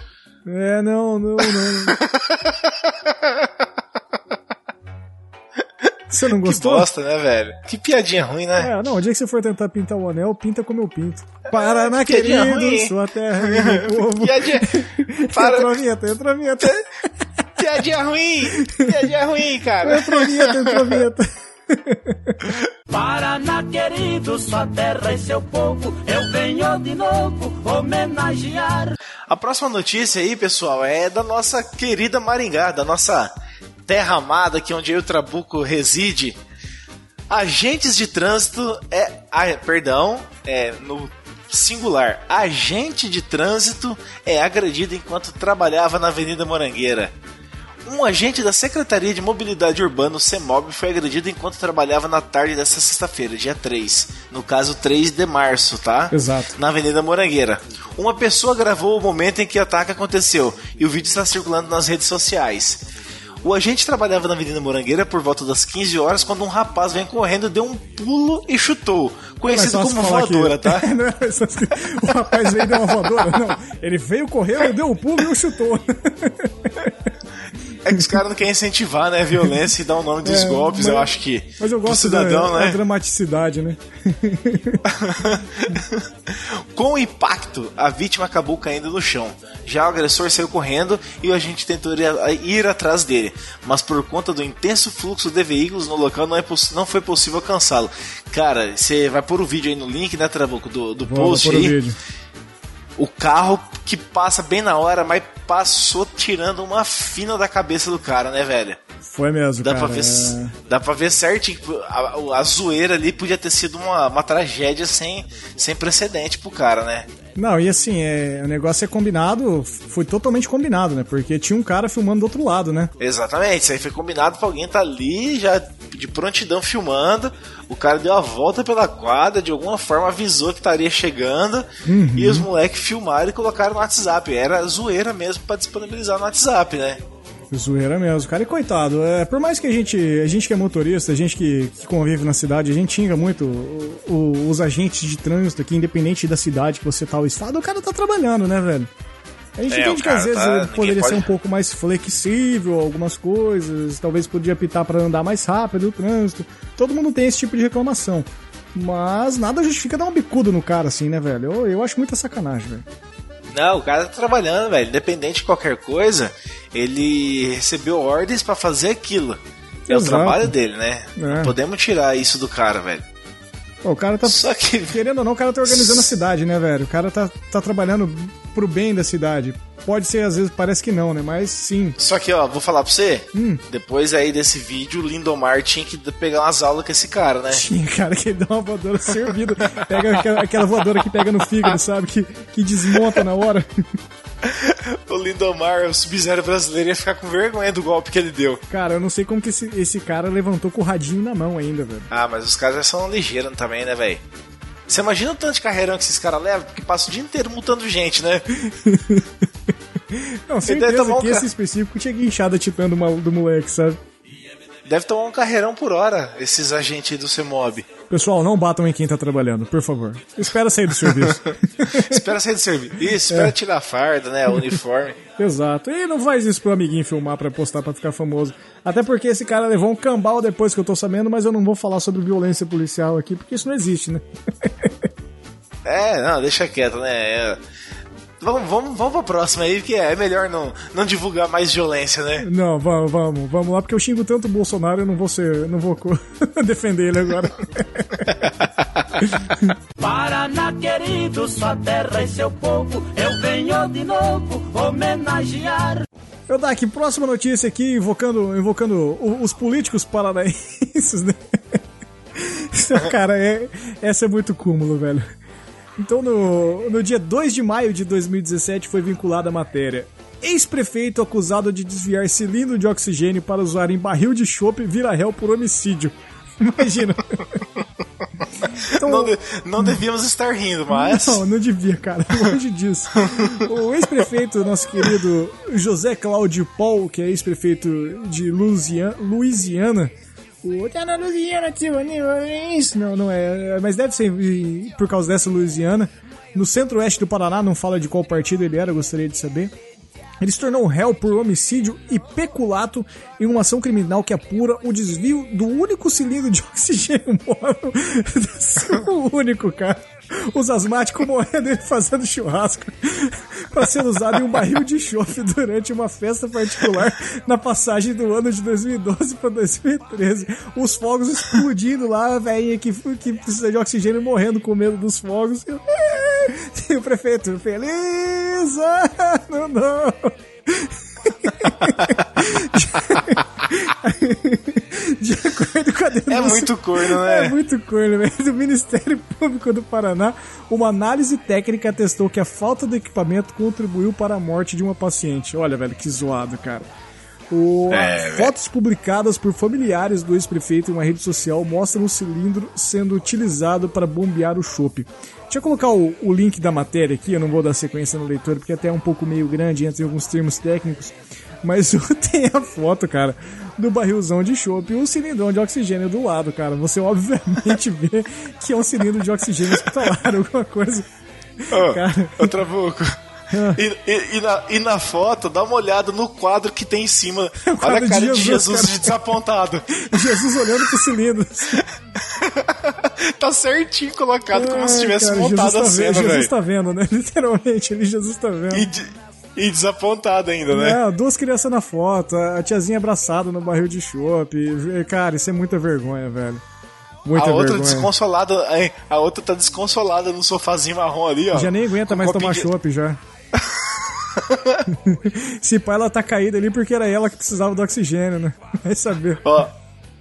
É, não, não, não. <laughs> Você não gostou? Que bosta, né, velho? Que piadinha ruim, né? É, não, o dia que você for tentar pintar o anel, pinta como eu pinto. Paraná, querido, ruim. sua terra, <laughs> meu povo. Piadinha... Para... Entra a vinheta, entra a vinheta. <laughs> Piadinha ruim, piadinha ruim, cara. Entra a vinheta, entra a vinheta. <laughs> Paraná querido, sua terra e seu povo, eu venho de novo homenagear. A próxima notícia aí, pessoal, é da nossa querida Maringá, da nossa terra amada, que é onde eu Trabuco reside. Agentes de trânsito é, ah, perdão, é no singular. Agente de trânsito é agredido enquanto trabalhava na Avenida Morangueira. Um agente da Secretaria de Mobilidade Urbana, o CEMOB, foi agredido enquanto trabalhava na tarde desta sexta-feira, dia 3. No caso, 3 de março, tá? Exato. Na Avenida Morangueira. Uma pessoa gravou o momento em que o ataque aconteceu e o vídeo está circulando nas redes sociais. O agente trabalhava na Avenida Morangueira por volta das 15 horas quando um rapaz vem correndo, deu um pulo e chutou. Conhecido como voadora, tá? <laughs> o rapaz veio e deu uma voadora? Não. Ele veio correndo, deu um pulo e o chutou. <laughs> É que os caras não querem incentivar, né, a violência e dar o nome dos é, golpes, eu acho que. Mas eu gosto cidadão, da, né? dramaticidade, né? <laughs> Com o impacto, a vítima acabou caindo no chão. Já o agressor saiu correndo e o agente tentou ir, atrás dele, mas por conta do intenso fluxo de veículos no local não, é não foi possível alcançá-lo. Cara, você vai pôr o vídeo aí no link, né, Trabuco, do, do post aí. O carro que passa bem na hora, mas passou tirando uma fina da cabeça do cara, né, velho? Foi mesmo, dá cara. Pra ver, é... Dá pra ver certinho. A, a, zoeira ali podia ter sido uma, uma tragédia sem, sem precedente pro cara, né? Não, e assim, é, o negócio é combinado, foi totalmente combinado, né? Porque tinha um cara filmando do outro lado, né? Exatamente, isso aí foi combinado pra alguém tá ali já de prontidão filmando. O cara deu a volta pela quadra, de alguma forma avisou que estaria chegando. Uhum. E os moleques filmaram e colocaram no WhatsApp. Era zoeira mesmo para disponibilizar no WhatsApp, né? Zoeira mesmo, cara. E coitado, é, por mais que a gente, a gente que é motorista, a gente que, que convive na cidade, a gente xinga muito o, o, os agentes de trânsito aqui, independente da cidade que você tá, o estado, o cara tá trabalhando, né, velho? A gente é, entende que às vezes tá, poderia pode... ser um pouco mais flexível algumas coisas, talvez podia apitar para andar mais rápido o trânsito. Todo mundo tem esse tipo de reclamação. Mas nada justifica dar um bicudo no cara assim, né, velho? Eu, eu acho muita sacanagem, velho. Não, o cara tá trabalhando, velho. Independente de qualquer coisa, ele recebeu ordens para fazer aquilo. É Exato. o trabalho dele, né? É. Não podemos tirar isso do cara, velho. Pô, o cara tá. Só que. Querendo ou não, o cara tá organizando a cidade, né, velho? O cara tá, tá trabalhando pro bem da cidade. Pode ser, às vezes, parece que não, né? Mas sim. Só que, ó, vou falar pra você. Hum. Depois aí desse vídeo, o Lindomar tinha que pegar umas aulas com esse cara, né? Tinha, cara, que ele dá uma voadora servida. Pega aquela, aquela voadora que pega no fígado, sabe? Que, que desmonta na hora. <laughs> o Lindomar, o Sub-Zero brasileiro, ia ficar com vergonha do golpe que ele deu. Cara, eu não sei como que esse, esse cara levantou com o radinho na mão ainda, velho. Ah, mas os caras são ligeiros também, né, velho? Você imagina o tanto de carreirão que esses caras levam, porque passa o dia inteiro multando gente, né? <laughs> Não, certeza que um esse ca... específico tinha guinchado titando do moleque, sabe? Deve tomar um carreirão por hora, esses agentes do CEMOB. Pessoal, não batam em quem tá trabalhando, por favor. Espera sair do serviço. <laughs> espera sair do serviço. Isso, espera é. tirar a farda, né? O uniforme. <laughs> Exato. E não faz isso pro amiguinho filmar pra postar pra ficar famoso. Até porque esse cara levou um cambal depois que eu tô sabendo, mas eu não vou falar sobre violência policial aqui, porque isso não existe, né? <laughs> é, não, deixa quieto, né? É Vamos, vamos, vamos pra próxima aí, porque é melhor não, não divulgar mais violência, né? Não, vamos, vamos, vamos lá, porque eu xingo tanto o Bolsonaro, eu não vou ser, não vou <laughs> defender ele agora. <laughs> Paraná querido, sua terra e seu povo, eu venho de novo homenagear. Eu dar aqui, próxima notícia aqui, invocando, invocando os políticos paranaenses, né? <laughs> Cara, é, essa é muito cúmulo, velho. Então, no, no dia 2 de maio de 2017, foi vinculada a matéria. Ex-prefeito acusado de desviar cilindro de oxigênio para usar em barril de chope vira réu por homicídio. <laughs> Imagina. Então, não, de, não, devíamos estar rindo, mas. Não, não devia, cara. <laughs> Longe disso. O ex-prefeito, nosso querido José Cláudio Paul, que é ex-prefeito de Louisiana, tá na Louisiana, Não, não é. Mas deve ser por causa dessa Louisiana. No centro-oeste do Paraná, não fala de qual partido ele era, gostaria de saber. Ele se tornou réu por homicídio e peculato em uma ação criminal que apura o desvio do único cilindro de oxigênio <laughs> móvel. o único, cara. <laughs> Os asmáticos morrendo ele fazendo churrasco <laughs> para ser usado em um barril de chofe durante uma festa particular na passagem do ano de 2012 para 2013. Os fogos explodindo lá, a velhinha que, que precisa de oxigênio morrendo com medo dos fogos. <laughs> E o prefeito, feliz ano novo! De acordo com a denúncia. É muito corno, né? É muito corno, velho. Do Ministério Público do Paraná, uma análise técnica atestou que a falta de equipamento contribuiu para a morte de uma paciente. Olha, velho, que zoado, cara. O, é, fotos publicadas por familiares do ex-prefeito em uma rede social mostram o cilindro sendo utilizado para bombear o chope. Deixa eu colocar o, o, link da matéria aqui, eu não vou dar sequência no leitor porque até é um pouco meio grande entre alguns termos técnicos. Mas <laughs> tem a foto, cara, do barrilzão de chope e o cilindrão de oxigênio do lado, cara. Você obviamente <laughs> vê que é um cilindro de oxigênio hospitalar, <laughs> alguma coisa. Oh, cara. Ô, Trabuco. E, e, e, na, e, na, foto, dá uma olhada no quadro que tem em cima. Olha a cara de Jesus, de, Jesus de desapontado. Jesus olhando pro cilindro. tá certinho colocado, como se tivesse cara, montado Jesus a tá cena, vendo, Jesus tá vendo, né? Literalmente, ele Jesus tá vendo. E, de, e desapontado ainda, né? É, duas crianças na foto, a tiazinha abraçada no barril de chope. Cara, isso é muita vergonha, velho. Muita a outra vergonha. desconsolada, a outra tá desconsolada no sofazinho marrom ali, ó. Já nem aguenta mais tomar chopp já. <laughs> Se pá, ela tá caída ali porque era ela que precisava do oxigênio, né? <laughs> Vai saber. Ó,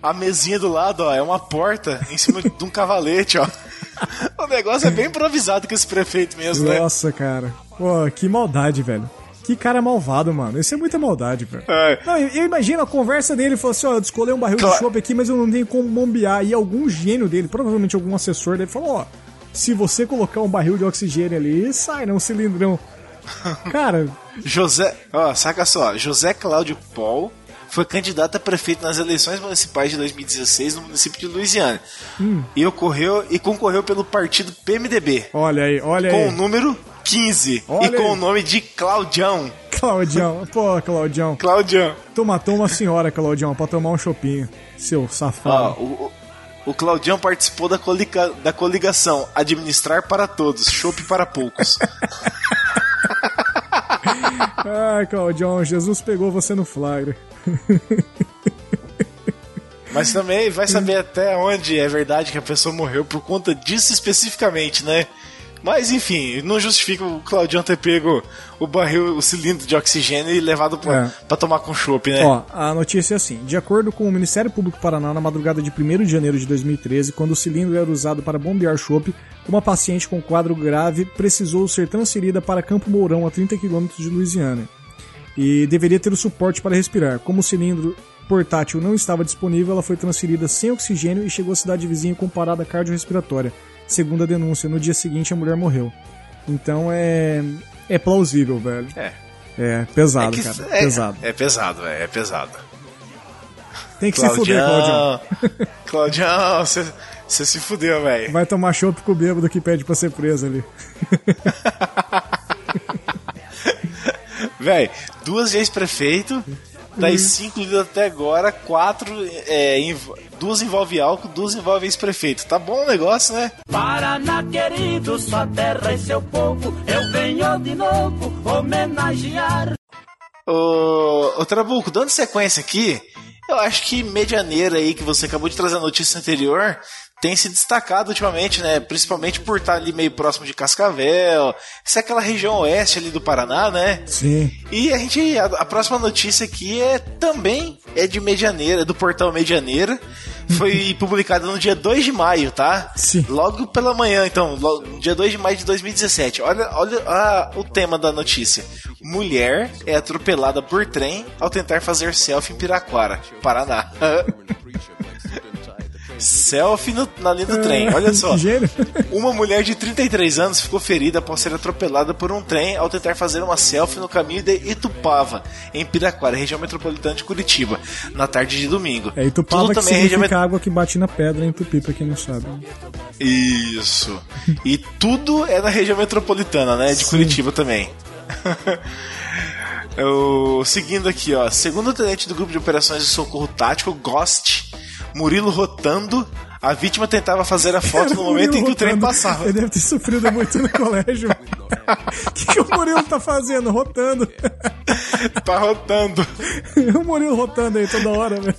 a mesinha do lado, ó, é uma porta em cima de um cavalete, ó. <laughs> O negócio é bem improvisado com esse prefeito mesmo, Nossa, né? Nossa, cara. Pô, que maldade, velho. Que cara malvado, mano. Isso é muita maldade, velho. É. Não, eu, eu, imagino a conversa dele, falou assim, ó, eu escolhi um barril claro. de chope aqui, mas eu não tenho como bombear. E algum gênio dele, provavelmente algum assessor dele, falou, ó, se você colocar um barril de oxigênio ali, sai, né, um cilindrão. <laughs> Cara... José, ó, saca só, José Cláudio Paul foi candidato a prefeito nas eleições municipais de 2016 no município de Louisiana. Hum. E ocorreu e concorreu pelo partido PMDB. Olha aí, olha com aí. Com o número 15 olha e com aí. o nome de Claudião. Claudião, <laughs> pô, Claudião. Claudião. Tu matou uma senhora, Claudião, pra tomar um chopinho. Seu safado. Ó, o, o Claudião participou da, coliga, da coligação Administrar para Todos, Chope para Poucos. <laughs> Ai, Claudião, Jesus pegou você no flagra. <laughs> Mas também vai saber até onde é verdade que a pessoa morreu por conta disso especificamente, né? Mas enfim, não justifica o Claudião ter pego o barril, o cilindro de oxigênio e levado pra, É. pra tomar com chopp, né? Ó, a notícia é assim: de acordo com o Ministério Público do Paraná, na madrugada de 1 de janeiro de 2013, quando o cilindro era usado para bombear chopp, uma paciente com quadro grave precisou ser transferida para Campo Mourão, a 30 quilômetros de Louisiana. E deveria ter o suporte para respirar. Como o cilindro portátil não estava disponível, ela foi transferida sem oxigênio e chegou à cidade vizinha com parada cardiorrespiratória. Segundo a denúncia, no dia seguinte a mulher morreu. Então é. É plausível, velho. É. É pesado, que- cara. é, pesado. É pesado, velho, é pesado. Tem que se fuder, Claudião. <laughs> Claudião, você você se fudeu, velho. Vai tomar chopp com o bêbado que pede pra ser preso ali. <laughs> Véi, duas de ex-prefeito, das cinco lidas até agora, quatro, é, env- duas envolve álcool, duas envolve ex-prefeito. Tá bom o negócio, né? Paraná querido, sua terra e seu povo, eu venho de novo homenagear. Ô, ô Trabuco, dando sequência aqui, eu acho que Medianeira aí, que você acabou de trazer a notícia anterior, tem se destacado ultimamente, né? Principalmente por estar ali meio próximo de Cascavel, isso é aquela região oeste ali do Paraná, né? Sim. E a gente. A, a próxima notícia aqui é também é de Medianeira, é do portal Medianeira. Foi publicada no dia 2 de maio, tá? Sim. Logo pela manhã, então, logo, no dia 2 de maio de 2017. Olha, olha ah, o tema da notícia. Mulher é atropelada por trem ao tentar fazer selfie em Piraquara, Paraná. <laughs> selfie no- na linha do trem, olha só. <laughs> Uma mulher de 33 anos ficou ferida após ser atropelada por um trem ao tentar fazer uma selfie no caminho de Itupava, em Piraquara, região metropolitana de Curitiba, na tarde de domingo. É Itupava Tudo que também é região significa água que bate na pedra em Tupi, pra quem não sabe. Isso. E tudo é na região metropolitana, né? De Sim. Curitiba também. <laughs> Eu, seguindo aqui, ó. Segundo o tenente do grupo de operações de socorro tático, Ghost, Murilo Rotando, a vítima tentava fazer a foto no <laughs> momento em que o trem Rotando. passava. Ele deve ter sofrido muito no colégio. O <laughs> que, que o Murilo tá fazendo? Rotando. <laughs> Tá rotando. o Murilo rotando aí toda hora, velho.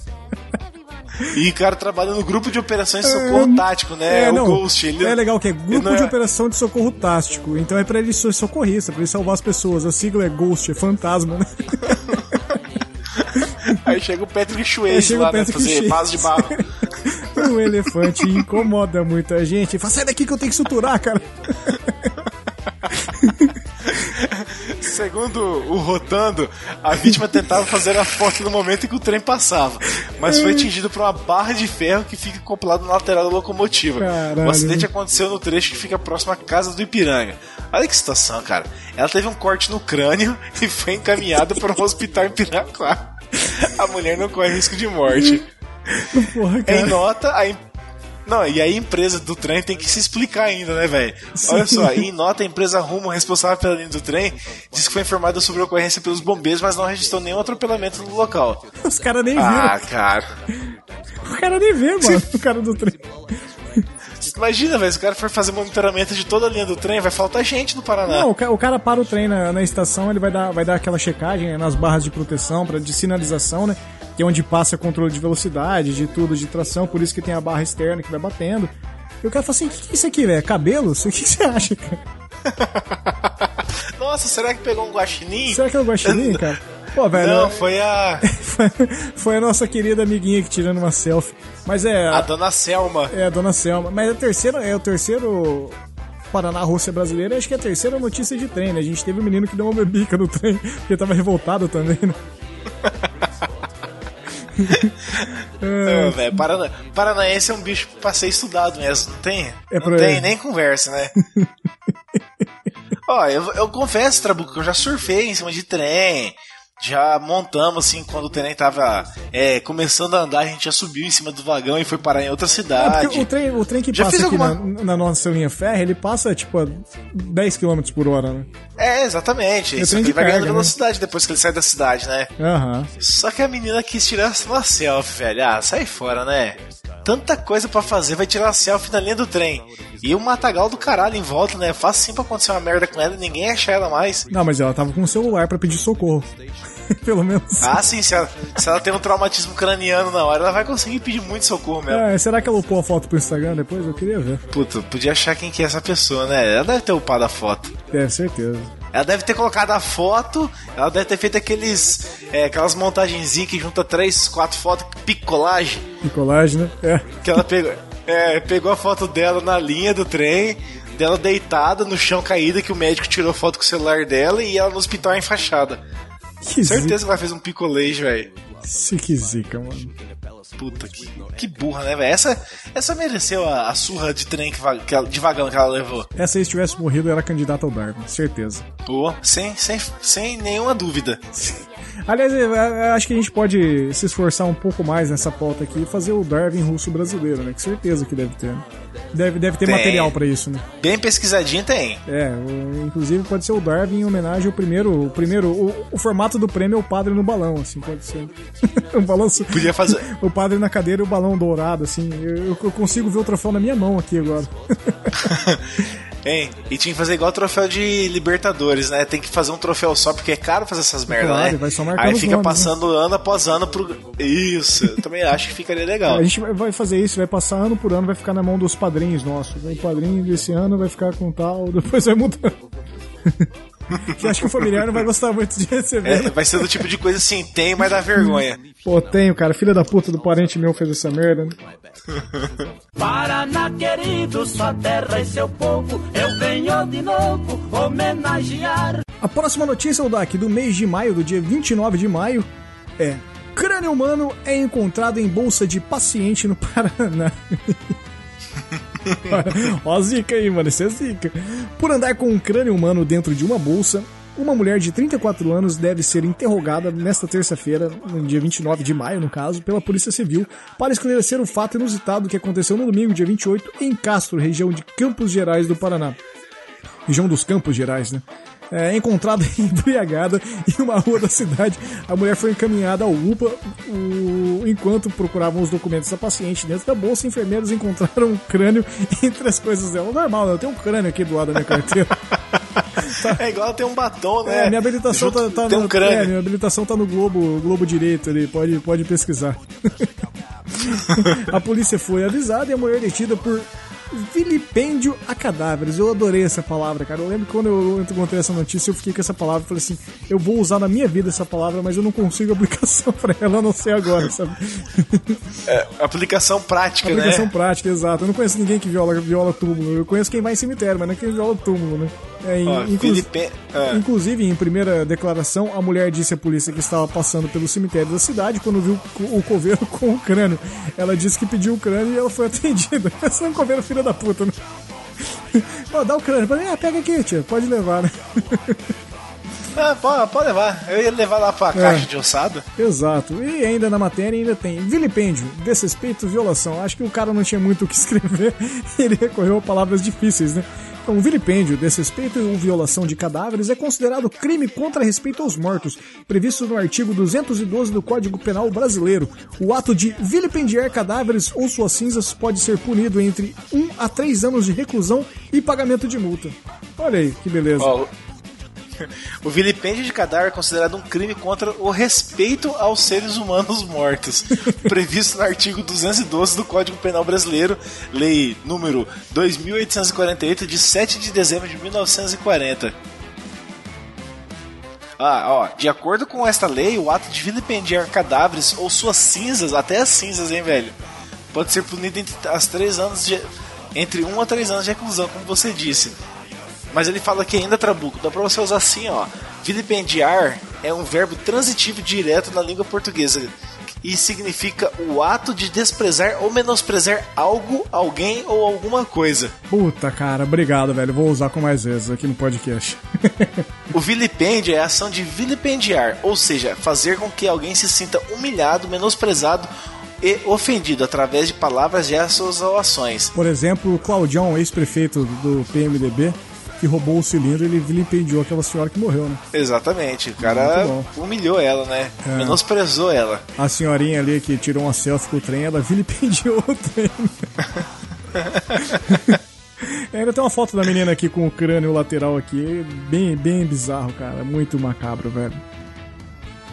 E o cara trabalha no grupo de operações de socorro tático, né? É, o não, Ghost. Ele, é legal que é Grupo não de é- Operação de Socorro Tático. Então é pra ele ser socorrista, pra ele salvar as pessoas. A sigla é Ghost, é fantasma, né? Aí chega o Patrick Swayze o lá, né? Patrick Fazer Swayze. vaso de barro. <laughs> Um elefante incomoda muita gente. Ele Fala, sai daqui que eu tenho que suturar, cara. <laughs> Segundo o Rotando, a vítima tentava fazer a foto no momento em que o trem passava, mas foi atingido por uma barra de ferro que fica acoplada na lateral da locomotiva. Caralho. O acidente aconteceu no trecho que fica próximo à casa do Ipiranga. Olha que situação, cara. Ela teve um corte no crânio <laughs> e foi encaminhada para um hospital em Piraquá. <laughs> A mulher não corre risco de morte. <laughs> Porra, Em cara. nota, a em- Não, e aí a empresa do trem tem que se explicar ainda, né, velho? Olha só, em nota, a empresa Rumo, responsável pela linha do trem, disse que foi informada sobre a ocorrência pelos bombeiros, mas não registrou nenhum atropelamento no local. Os caras nem Ah, viram. cara. O cara nem vê, mano. O cara do trem. Imagina, velho, se o cara for fazer monitoramento de toda a linha do trem, vai faltar gente no Paraná. Não, o, ca- o cara para o trem na, na estação, ele vai dar, vai dar aquela checagem né, nas barras de proteção, pra, de sinalização, né? Que é onde passa controle de velocidade, de tudo, de tração, por isso que tem a barra externa que vai batendo. E o cara fala assim: o que, que é isso aqui, velho? Cabelo? O que, que você acha, cara? <laughs> Nossa, será que pegou um guaxinim? Será que é o Guaxinim, <laughs> cara? Pô, velho. Não, foi a, <laughs> Foi, a nossa querida amiguinha que tirando uma selfie. Mas é. a dona Selma. É a dona Selma. Mas é o terceiro, é o terceiro Paraná Rússia brasileira, acho que é a terceira notícia de trem, né? A gente teve um menino que deu uma bebica no trem, porque tava revoltado também, né? <laughs> Não, velho, Parana... Paranaense é um bicho pra ser estudado mesmo, não tem? É não tem nem conversa, né? <laughs> Ó, eu, eu confesso, Trabuco, que eu já surfei em cima de trem. Já montamos, assim, quando o trem tava é, começando a andar, a gente já subiu em cima do vagão e foi parar em outra É, cidade. porque o trem, o trem que Já passa aqui alguma- na, na nossa linha férrea, ele passa, tipo, a 10 km por hora, né? É, exatamente. É Isso aqui vai ganhando carga, né? velocidade depois que ele sai da cidade, né? Aham. Só que a menina quis tirar uma selfie, velho. Ah, sai fora, né? Tanta coisa pra fazer, vai tirar selfie na linha do trem. E o matagal do caralho em volta, né? Fácil sim pra acontecer uma merda com ela e ninguém achar ela mais. Não, mas ela tava com o celular pra pedir socorro. <laughs> Pelo menos. Ah, sim, se ela, se ela tem um traumatismo craniano na hora, ela vai conseguir pedir muito socorro mesmo. É, será que ela upou a foto pro Instagram depois? Eu queria ver. Puta, podia achar quem que é essa pessoa, né? Ela deve ter upado a foto. Deve, certeza. Ela deve ter colocado a foto, ela deve ter feito aqueles. É, aquelas montagenzinhas que junta três, quatro fotos, picolagem. Picolagem, né? É. Que ela pegou. É, pegou a foto dela na linha do trem, dela deitada no chão caída, que o médico tirou foto com o celular dela e ela no hospital enfaixada. Que Certeza que ela fez um picolês, velho. Se que zica, mano. Puta que, que burra, né, velho? Essa, essa mereceu a, a surra de trem que, que ela- de vagão que ela levou. Essa aí, se tivesse morrido, era candidata ao Darwin, certeza. Pô, sem, sem, sem nenhuma dúvida. Aliás, eu- eu acho que a gente pode se esforçar um pouco mais nessa pauta aqui e fazer o Darwin russo brasileiro, né? Que certeza que deve ter. né? Deve, deve ter Tem. material pra isso, né? Bem pesquisadinho tem. É, o- inclusive pode ser o Darwin em homenagem ao primeiro. O primeiro. O, o formato do prêmio é o padre no balão, assim, pode ser. <laughs> o balão. su- Podia fazer. <laughs> O padre na cadeira e o balão dourado, assim. Eu, eu consigo ver o troféu na minha mão aqui agora. <laughs> Hein? E tinha que fazer igual o troféu de Libertadores, né? Tem que fazer um troféu só, porque é caro fazer essas merdas, Claro, né? vai só Aí fica nomes, né? passando ano após ano pro. Isso, eu também acho que ficaria legal. A gente vai- vai fazer isso, vai passar ano por ano, vai ficar na mão dos padrinhos nossos. O padrinho desse ano vai ficar com tal, <laughs> depois vai mudando. <laughs> que acho que o familiar não vai gostar muito de receber. É, vai ser do tipo de coisa assim, tem, mas dá vergonha. Pô, tenho, cara. Filha da puta do parente meu fez essa merda. né? <laughs> Paraná querido, sua terra e seu povo, eu venho de novo homenagear. A próxima notícia, o DAC, do mês de maio, do dia 29 de maio, é: crânio humano é encontrado em bolsa de paciente no <laughs> Paraná. Ó a zica aí, mano, isso é zica. Por andar com um crânio humano dentro de uma bolsa, uma mulher de 34 anos deve ser interrogada nesta terça-feira, no dia 29 de maio, no caso, pela Polícia Civil, para esclarecer o fato inusitado que aconteceu no domingo, dia 28, em Castro, região de Campos Gerais do Paraná região dos Campos Gerais, né? É, encontrada <laughs> embriagada em uma rua da cidade, a mulher foi encaminhada ao UPA. o- enquanto procuravam os documentos da paciente dentro da bolsa, enfermeiros encontraram um crânio <laughs> entre as coisas dela. Normal, né? eu tenho um crânio aqui do lado da minha carteira. <laughs> É igual ter um batom, né? É, minha habilitação Junto- tá, tá tem no um crânio. é, minha habilitação tá no Globo, Globo Direito ali, pode, pode pesquisar. a polícia foi avisada e a mulher detida por vilipêndio a cadáveres. Eu adorei essa palavra, cara. Eu lembro que quando eu encontrei essa notícia, eu fiquei com essa palavra e falei assim: eu vou usar na minha vida essa palavra, mas eu não consigo <laughs> aplicação pra ela, a não ser agora, sabe? <laughs> É, aplicação prática, Aplicação né? prática, exato. Eu não conheço ninguém que viola, viola túmulo. Eu conheço quem vai em cemitério, mas não é quem viola túmulo, né? É, Ó, inclu- Filipe... ah, Inclusive, em primeira declaração, a mulher disse à polícia que estava passando pelo cemitério da cidade quando viu o coveiro <laughs> com o crânio. Ela disse que pediu o crânio e ela foi <laughs> atendida. Pensando no coveiro, filha da puta, né? <laughs> Dá o crânio pra mim. Ah, pega aqui, tia. Pode levar, né? ah, pode, pode levar. Eu ia levar lá pra caixa de ossado. Exato. E ainda na matéria ainda tem vilipêndio, desrespeito, violação. Acho que o cara não tinha muito o que escrever e ele recorreu a palavras difíceis, né? Então, vilipêndio, desrespeito ou violação de cadáveres é considerado crime contra respeito aos mortos, previsto no artigo 212 do Código Penal Brasileiro. O ato de vilipendiar cadáveres ou suas cinzas pode ser punido entre 1 a 3 anos de reclusão e pagamento de multa. Olha aí, que beleza. Ó, o vilipêndio de cadáver é considerado um crime contra o respeito aos seres humanos mortos, <laughs> previsto no artigo 212 do Código Penal Brasileiro, lei número 2848 de 7 de dezembro de 1940. Ah, ó, de acordo com esta lei, o ato de vilipendiar cadáveres ou suas cinzas, até as cinzas, hein, velho, pode ser punido entre as três anos de, entre 1 a 3 anos de reclusão, como você disse. Mas ele fala que ainda, Trabuco, dá pra você usar assim, ó. Vilipendiar é um verbo transitivo direto na língua portuguesa e significa o ato de desprezar ou menosprezar algo, alguém ou alguma coisa. Puta, cara, obrigado, velho. Vou usar com mais vezes aqui no podcast. <laughs> O vilipêndio é a ação de vilipendiar, ou seja, fazer com que alguém se sinta humilhado, menosprezado e ofendido através de palavras, gestos ou ações. Por exemplo, o Claudião, ex-prefeito do PMDB, que roubou o cilindro, ele vilipendiou aquela senhora que morreu, né? Exatamente, o cara humilhou ela, né? É. Menosprezou ela. A senhorinha ali que tirou uma selfie com o trem, ela vilipendiou <laughs> o trem. <laughs> Ainda tem uma foto da menina aqui com o crânio lateral aqui, bem, bem bizarro, cara. Muito macabro, velho.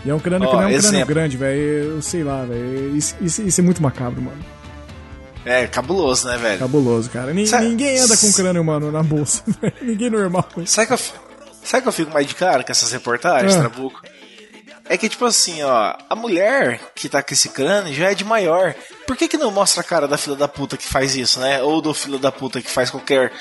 E é um crânio que não é um crânio grande, velho. Sei lá, velho. Isso, isso, isso, é muito macabro, mano. É, cabuloso, né, velho? Cabuloso, cara. N Sabe... Ninguém anda com crânio, mano, na bolsa. <laughs> ninguém normal com isso. Sabe que, eu, sabe que eu fico mais de cara com essas reportagens, ah. Trabuco? É que, tipo assim, ó, a mulher que tá com esse crânio já é de maior. Por que que não mostra a cara da filha da puta que faz isso, né? Ou do filho da puta que faz qualquer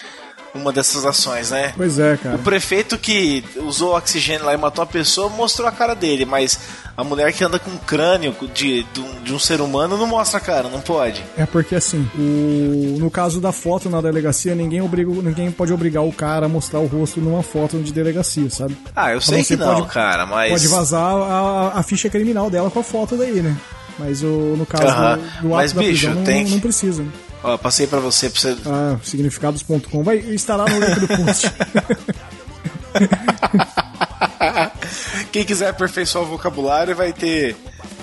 uma dessas ações, né? Pois é, cara. O prefeito que usou oxigênio lá e matou a pessoa mostrou a cara dele, mas a mulher que anda com um crânio de, de, um, de um ser humano não mostra a cara, não pode. É porque assim, o, no caso da foto na delegacia, ninguém, obriga, ninguém pode obrigar o cara a mostrar o rosto numa foto de delegacia, sabe? Ah, eu sei que não, pode, cara, mas. Pode vazar a, a, ficha criminal dela com a foto daí, né? Mas o, no caso do, do ato mas, da bicho, prisão, tem não, não precisa. Ó, passei para você pra você. Ah, significados.com. Vai lá no link do post. <laughs> Quem quiser aperfeiçoar o vocabulário vai ter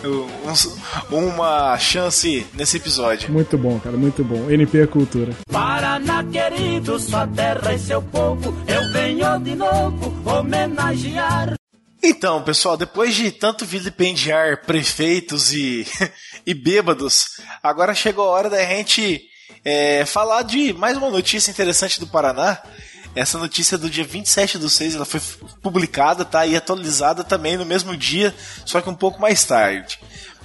um, uma chance nesse episódio. Muito bom, cara, muito bom. NP é cultura. Paraná querido, sua terra e seu povo, eu venho de novo homenagear. Então, pessoal, depois de tanto vilipendiar prefeitos e, <laughs> e bêbados, agora chegou a hora da gente é, falar de mais uma notícia interessante do Paraná. Essa notícia é do dia 27 do 6, ela foi publicada, tá? E atualizada também no mesmo dia, só que um pouco mais tarde.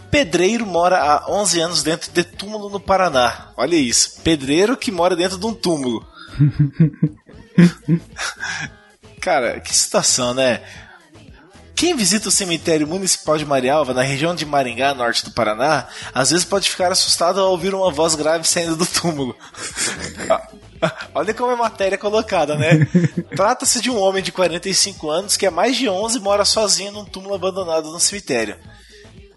Pedreiro mora há 11 anos dentro de túmulo no Paraná. Olha isso, pedreiro que mora dentro de um túmulo. <laughs> Cara, que situação, né? Quem visita o cemitério municipal de Marialva, na região de Maringá, norte do Paraná, às vezes pode ficar assustado ao ouvir uma voz grave saindo do túmulo. <laughs> Olha como é matéria colocada, né? <laughs> Trata-se de um homem de 45 anos que há mais de 11 mora sozinho num túmulo abandonado no cemitério.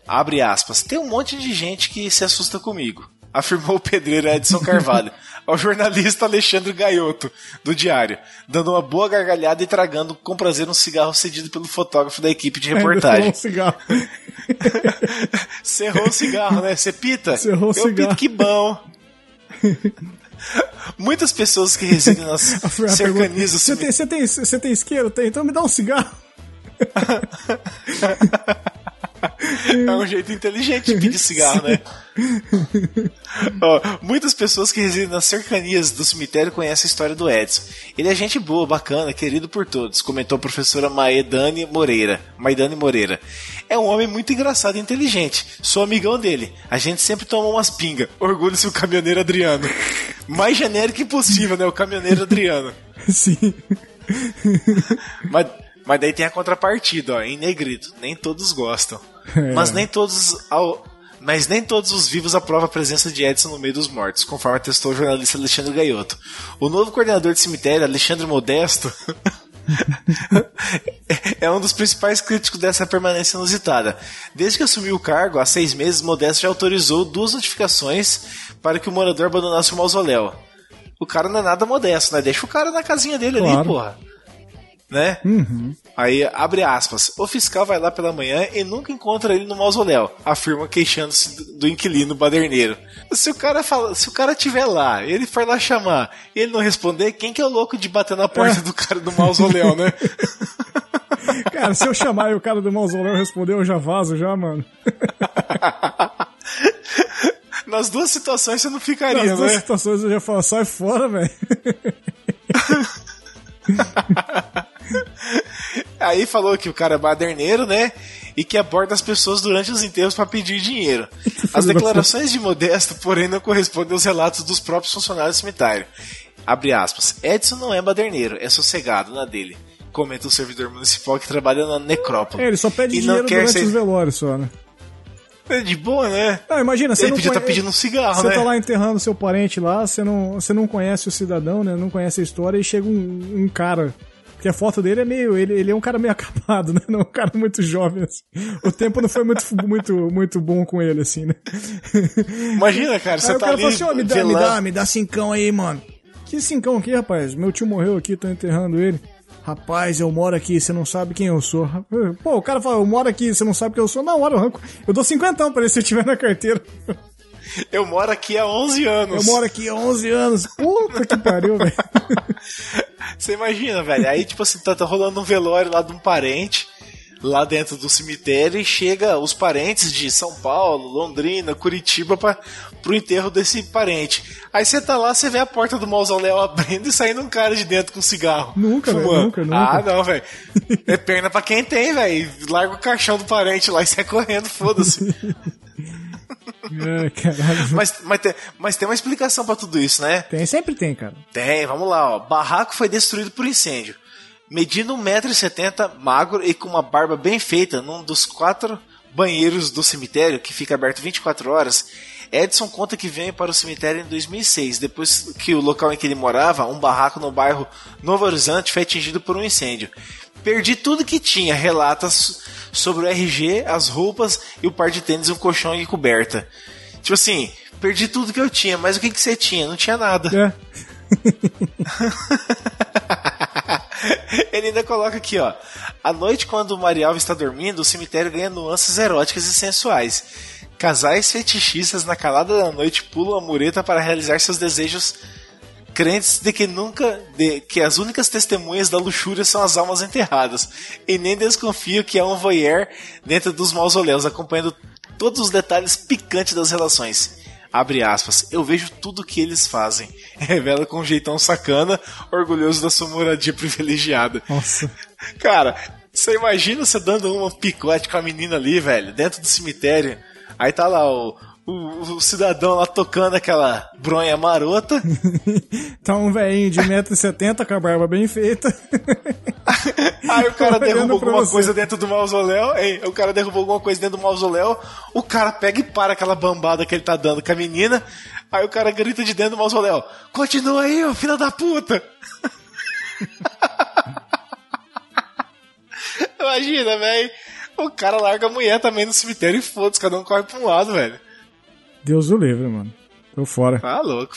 Abre aspas. Tem um monte de gente que se assusta comigo, afirmou o pedreiro Edson Carvalho <laughs> <laughs> ao jornalista Alexandre Gaiotto, do Diário, dando uma boa gargalhada e tragando com prazer um cigarro cedido pelo fotógrafo da equipe de reportagem. Cerrou um cigarro. <laughs> Cerrou o cigarro, né? Você pita? Cerrou o cigarro. Pito, que bom. <laughs> Muitas pessoas que residem nas cercanias do Você tem, você tem, você tem isqueiro? Tem? Então me dá um cigarro. É um jeito inteligente de pedir cigarro, né? <laughs> Ó, muitas pessoas que residem nas cercanias do cemitério conhecem a história do Edson. Ele é gente boa, bacana, querido por todos, comentou a professora Maedane Moreira. Maedane Moreira. É um homem muito engraçado e inteligente. Sou amigão dele. A gente sempre toma umas pingas. Orgulho-se o caminhoneiro Adriano. Mais genérico impossível, né? O caminhoneiro Adriano. <laughs> Sim. Mas mas daí tem a contrapartida, ó, em negrito. Nem todos gostam. <laughs> É. Mas nem todos. Ao, mas nem todos os vivos aprovam a presença de Edson no meio dos mortos, conforme atestou o jornalista Alexandre Gaiotto. O novo coordenador de cemitério, Alexandre Modesto, <laughs> é um dos principais críticos dessa permanência inusitada. Desde que assumiu o cargo, há seis meses, Modesto já autorizou duas notificações para que o morador abandonasse o mausoléu. O cara não é nada modesto, né? Deixa o cara na casinha dele claro. ali, porra né? Uhum. Aí abre aspas. O fiscal vai lá pela manhã e nunca encontra ele no mausoléu, afirma queixando-se do inquilino baderneiro. Se o cara fala, se o cara tiver lá, ele for lá chamar, e ele não responder, quem que é o louco de bater na porta é. do cara do mausoléu, né? <laughs> cara, se eu chamar e o cara do mausoléu responder, eu já vazo já, mano. <laughs> Nas duas situações você não ficaria, Nas né? Nas duas situações eu já falo, sai fora, velho. <laughs> <laughs> Aí falou que o cara é baderneiro, né? E que aborda as pessoas durante os enterros para pedir dinheiro. As <laughs> declarações de Modesto, porém, não correspondem aos relatos dos próprios funcionários do cemitério. Abre aspas. Edson não é baderneiro, é sossegado na dele. Comenta o servidor municipal que trabalha na necrópole. É, ele só pede e dinheiro durante ser... os velórios, só, né? É de boa, né? Não, imagina, você Ele não podia estar tá pedindo um cigarro, você né? Você tá lá enterrando seu parente lá, você não, você não conhece o cidadão, né? Não conhece a história e chega um, um cara porque a foto dele é meio. Ele, ele é um cara meio <laughs> acabado, né? Não é um cara muito jovem, assim. O tempo não foi muito, muito, muito bom com ele, assim, né? Imagina, cara, você aí tá ali. Falou assim, oh, me, dá, me dá, me dá cincão aí, mano. Que cincão aqui, rapaz? Meu tio morreu aqui, tô enterrando ele. Rapaz, eu moro aqui, você não sabe quem eu sou. Pô, o cara fala, eu moro aqui, você não sabe quem eu sou. Na hora eu arranco. Eu dou cinquentão pra ele se eu tiver na carteira. Eu moro aqui há 11 anos. Eu moro aqui há 11 anos. Puta que pariu, velho. <laughs> Você imagina, velho. Aí, tipo assim, tá, tá rolando um velório lá de um parente. lá dentro do cemitério e chega os parentes de São Paulo, Londrina, Curitiba para pro enterro desse parente. Aí você tá lá, você vê a porta do mausoléu abrindo e saindo um cara de dentro com um cigarro. Nunca, velho, nunca, nunca. Ah, não, velho. É perna pra quem tem, velho. Larga o caixão do parente lá e sai correndo, foda-se. <laughs> É, caralho. Mas, mas, tem, mas tem uma explicação para tudo isso, né? Tem, sempre tem, cara. Tem, vamos lá, ó. Barraco foi destruído por incêndio. Medindo 1,70m, magro e com uma barba bem feita, num dos quatro banheiros do cemitério, que fica aberto 24 horas, Edson conta que veio para o cemitério em 2006, depois que o local em que ele morava, um barraco no bairro Novo Horizonte, foi atingido por um incêndio. Perdi tudo que tinha, relata sobre o RG, as roupas e o par de tênis, um colchão e coberta. Tipo assim, perdi tudo que eu tinha, mas o que, que você tinha? Não tinha nada. É. <laughs> Ele ainda coloca aqui, ó. À noite, quando o Marialva está dormindo, o cemitério ganha nuances eróticas e sensuais. Casais fetichistas na calada da noite pulam a mureta para realizar seus desejos crentes de que nunca de que as únicas testemunhas da luxúria são as almas enterradas e nem desconfio que há um voyeur dentro dos mausoléus acompanhando todos os detalhes picantes das relações. Abre aspas, eu vejo tudo que eles fazem. <laughs> Revela com um jeitão sacana, orgulhoso da sua moradia privilegiada. Nossa. Cara, você imagina você dando uma picote com a menina ali, velho, dentro do cemitério. Aí tá lá o, o, o cidadão lá tocando aquela bronha marota. <laughs> tá um velhinho de 1,70m com a barba bem feita. <laughs> Aí o cara pra alguma você. coisa dentro do mausoléu. Ei, o cara derrubou alguma coisa dentro do mausoléu. O cara pega e para aquela bambada que ele tá dando com a menina. Aí o cara grita de dentro do mausoléu: Continua aí, ô filho da puta! <laughs> Imagina, velho. O cara larga a mulher também no cemitério e foda-se, cada um corre pra um lado, velho. Deus o livre, mano. Tô fora. Tá louco.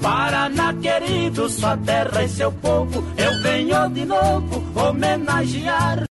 Paraná querido, sua terra e seu povo, eu venho de novo homenagear.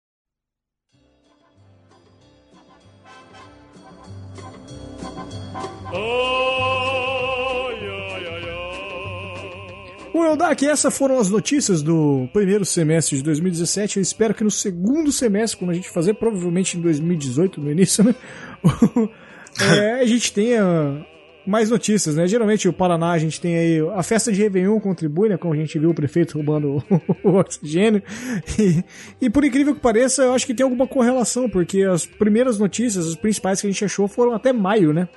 Bom, Eldak, essas foram as notícias do primeiro semestre de 2017. Eu espero que no segundo semestre, quando a gente fazer, provavelmente em 2018, no início, né? <laughs> é, a gente tenha mais notícias, né? Geralmente o Paraná a gente tem aí a festa de Réveillon contribui, né? Como a gente viu o prefeito roubando o, <laughs> o oxigênio. E, e por incrível que pareça, eu acho que tem alguma correlação, porque as primeiras notícias, as principais que a gente achou foram até maio, né?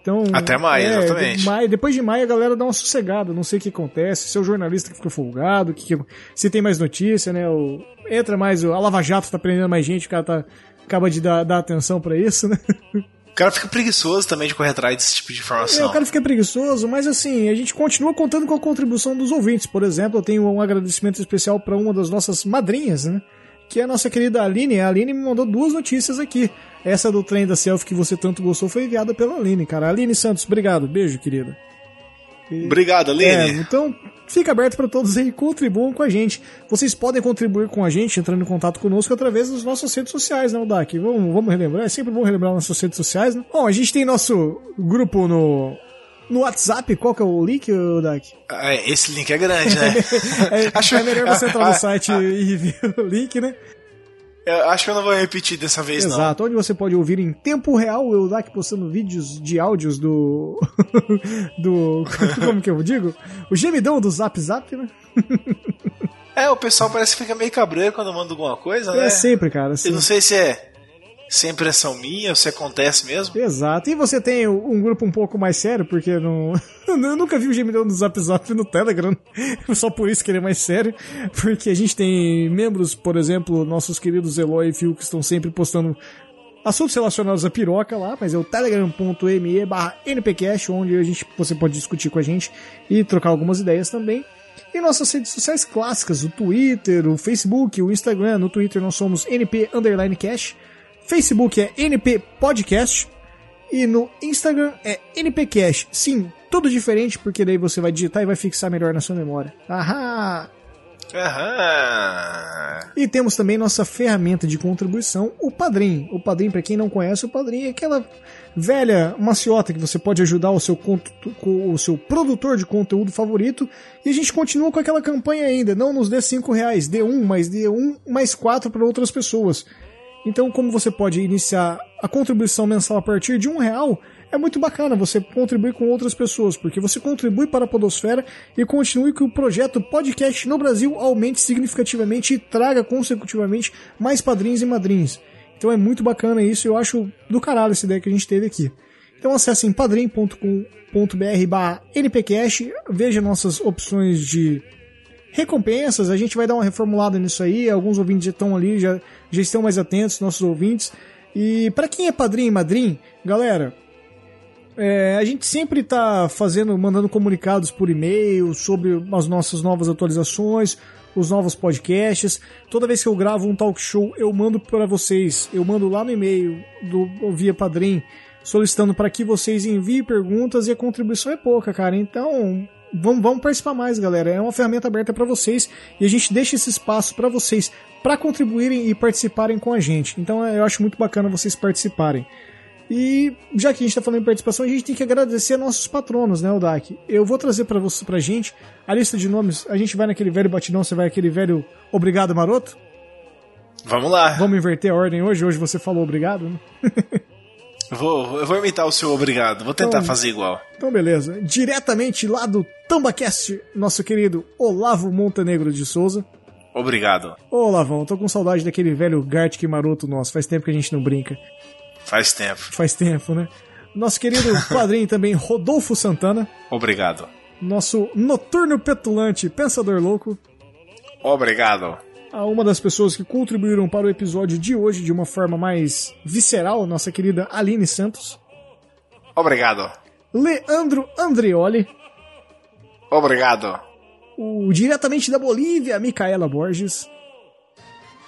Então, Até maio, é, exatamente. maio- depois de maio a galera dá uma sossegada, não sei o que acontece, se é o jornalista que ficou folgado, que que- se tem mais notícia, né? O, entra mais, o- a Lava Jato tá prendendo mais gente, o cara tá, acaba de dar, dar atenção pra isso, né? <laughs> O cara fica preguiçoso também de correr atrás desse tipo de É, informação. o cara fica preguiçoso, mas assim, a gente continua contando com a contribuição dos ouvintes. Por exemplo, eu tenho um agradecimento especial para uma das nossas madrinhas, né? Que é a nossa querida Aline. A Aline me mandou duas notícias aqui. Essa do trem da selfie que você tanto gostou foi enviada pela Aline, cara. Aline Santos, obrigado. Beijo, querida. Obrigado, É, Aline. então fica aberto para todos aí, contribuam com a gente. Vocês podem contribuir com a gente entrando em contato conosco através das nossas redes sociais, né, Odak? Vamos, vamos relembrar, é sempre bom relembrar nossas redes sociais, né? Bom, a gente tem nosso grupo no, no WhatsApp, qual que é o link, Odak? Ah, esse link é grande, né? <laughs> É, <laughs> é melhor você entrar no site e <laughs> ver o link, né? Eu acho que eu não vou repetir dessa vez, não. Exato, onde você pode ouvir em tempo real o Eudak postando vídeos de áudios do. <laughs> do. Como que eu digo? O gemidão do Zap Zap, né? É, o pessoal parece que fica meio cabreiro quando manda alguma coisa, né? É sempre, cara. Eu Assim. não sei se é, se é impressão minha ou se acontece mesmo. Exato. E você tem um grupo um pouco mais sério, porque <laughs> não. Eu nunca vi o gemidão do Zap Zap no Telegram. <laughs> Só por isso que ele é mais sério. Porque a gente tem membros, por exemplo, nossos queridos Eloy e Phil, que estão sempre postando assuntos relacionados à piroca lá, mas é o telegram.me barra npcast, onde a gente, você pode discutir com a gente e trocar algumas ideias também. E nossas redes sociais clássicas, o Twitter, o Facebook, o Instagram. No Twitter nós somos np underline cash. Facebook é np podcast. E no Instagram é npcash. Sim, tudo diferente, porque daí você vai digitar e vai fixar melhor na sua memória. Ahá! Aham. E temos também nossa ferramenta de contribuição, o Padrim. O Padrim, para quem não conhece, o Padrim é aquela velha maciota que você pode ajudar o seu, o seu produtor de conteúdo favorito. E a gente continua com aquela campanha ainda. Não nos dê 5 reais, dê um, mas dê um mais quatro para outras pessoas. Então, como você pode iniciar a contribuição mensal a partir de um real, é muito bacana você contribuir com outras pessoas, porque você contribui para a Podosfera e continue que o projeto podcast no Brasil aumente significativamente e traga consecutivamente mais padrinhos e madrinhas. Então é muito bacana isso, eu acho do caralho essa ideia que a gente teve aqui. Então acessem padrim.com.br npcast, veja nossas opções de recompensas, a gente vai dar uma reformulada nisso aí, alguns ouvintes já estão ali, já, já estão mais atentos, nossos ouvintes. E para quem é padrinho e madrinho, galera, é, a gente sempre tá fazendo, mandando comunicados por e-mail sobre as nossas novas atualizações, os novos podcasts. Toda vez que eu gravo um talk show, eu mando para vocês, eu mando lá no e-mail do via Padrim, solicitando para que vocês enviem perguntas e a contribuição é pouca, cara. Então, vamos, vamos participar mais, galera. É uma ferramenta aberta para vocês e a gente deixa esse espaço para vocês para contribuírem e participarem com a gente. Então, eu acho muito bacana vocês participarem. E já que a gente está falando em participação, a gente tem que agradecer a nossos patronos, né, Odak? Eu vou trazer para você, pra gente a lista de nomes. A gente vai naquele velho batidão, você vai aquele velho obrigado maroto? Vamos lá. Vamos inverter a ordem hoje? Hoje você falou obrigado, né? <laughs> eu, vou, eu vou imitar o seu obrigado, vou tentar então, fazer igual. Então, beleza. Diretamente lá do Tambacast, nosso querido Olavo Montenegro de Souza. Obrigado. Ô, Lavão, tô com saudade daquele velho Gartic maroto nosso. Faz tempo que a gente não brinca. Faz tempo. Faz tempo, né? Nosso querido <laughs> padrinho também, Rodolfo Santana. Obrigado. Nosso noturno petulante, pensador louco. Obrigado. A uma das pessoas que contribuíram para o episódio de hoje de uma forma mais visceral, nossa querida Aline Santos. Obrigado. Leandro Andreoli. Obrigado. O diretamente da Bolívia, Micaela Borges.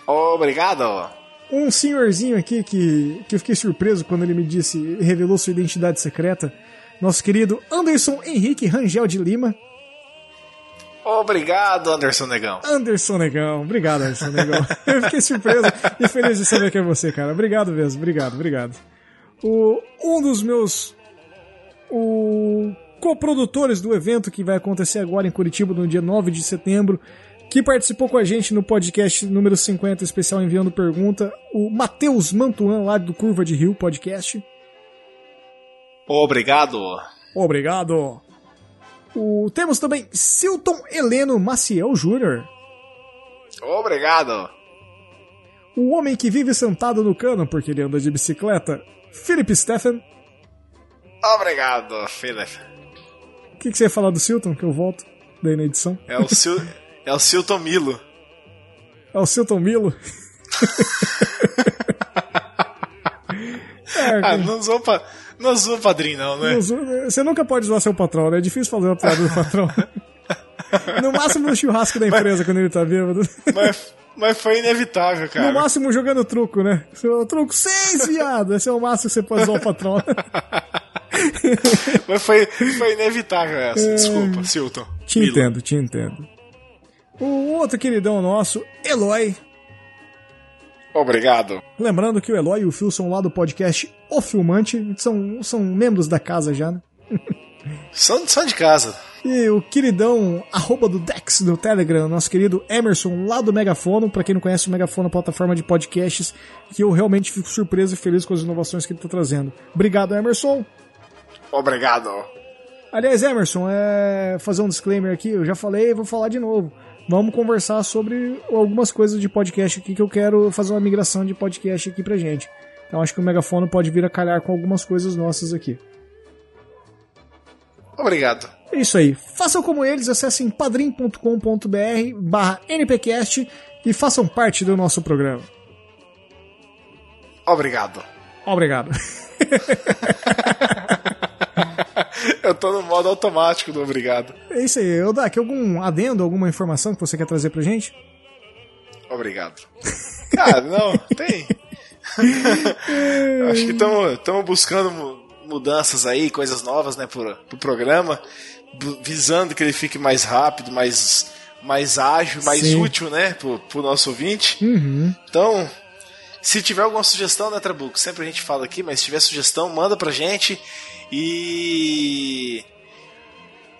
Obrigado um senhorzinho aqui que, que eu fiquei surpreso quando ele me disse, revelou sua identidade secreta. Nosso querido Anderson Henrique Rangel de Lima. Obrigado, Anderson Negão. Anderson Negão, obrigado, Anderson Negão. <laughs> eu fiquei surpreso e feliz de saber que é você, cara. Obrigado mesmo, obrigado, obrigado. O, um dos meus o, coprodutores do evento que vai acontecer agora em Curitiba no dia 9 de setembro que participou com a gente no podcast número 50, especial enviando pergunta, o Matheus Mantuan, lá do Curva de Rio Podcast. Obrigado. Obrigado. O, temos também Silton Heleno Maciel Jr. Obrigado. O homem que vive sentado no cano porque ele anda de bicicleta, Philip Stephen. Obrigado, Philip. O que, que você ia falar do Silton, que eu volto daí na edição? É o Silton. É o Silton Milo. É o Silton Milo? é, <laughs> ah, não zoa, pa... não zoa padrinho, não, né? Não Você nunca pode zoar seu patrão, né? É difícil fazer uma piada do patrão. <laughs> no máximo no churrasco da empresa, mas, quando ele tá bêbado. Mas, mas foi inevitável, cara. No máximo jogando truco, né? Truco seis, viado. Esse é o máximo que você pode zoar o patrão. mas foi, foi inevitável essa. É... Desculpa, Silton. Te Milo. entendo, te entendo. O outro queridão nosso, Eloy. Obrigado. Lembrando que o Eloy e o Phil são lá do podcast O Filmante, são, são membros da casa já, né? <laughs> São, são de casa. E o queridão, arroba do Dex do Telegram, nosso querido Emerson, lá do Megafono. Para quem não conhece, o Megafono é uma plataforma de podcasts que eu realmente fico surpreso e feliz com as inovações que ele está trazendo. Obrigado, Emerson. Obrigado. Aliás, Emerson, é... fazer um disclaimer aqui, eu já falei e vou falar de novo vamos conversar sobre algumas coisas de podcast aqui que eu quero fazer uma migração de podcast aqui pra gente. Então acho que o Megafono pode vir a calhar com algumas coisas nossas aqui. Obrigado. É isso aí. Façam como eles, acessem padrim.com.br barra npcast e façam parte do nosso programa. Obrigado. Obrigado. <laughs> <laughs> Eu tô no modo automático do obrigado. É isso aí. Eu aqui algum adendo, alguma informação que você quer trazer pra gente? Obrigado. Cara, não, tem. Acho que estamos buscando mudanças aí, coisas novas, né, pro, pro programa, visando que ele fique mais rápido, mais, mais ágil, mais Sim. útil, né, pro, pro nosso ouvinte. Uhum. Então, se tiver alguma sugestão, né, Trabuco? Sempre a gente fala aqui, mas se tiver sugestão, manda pra gente. E.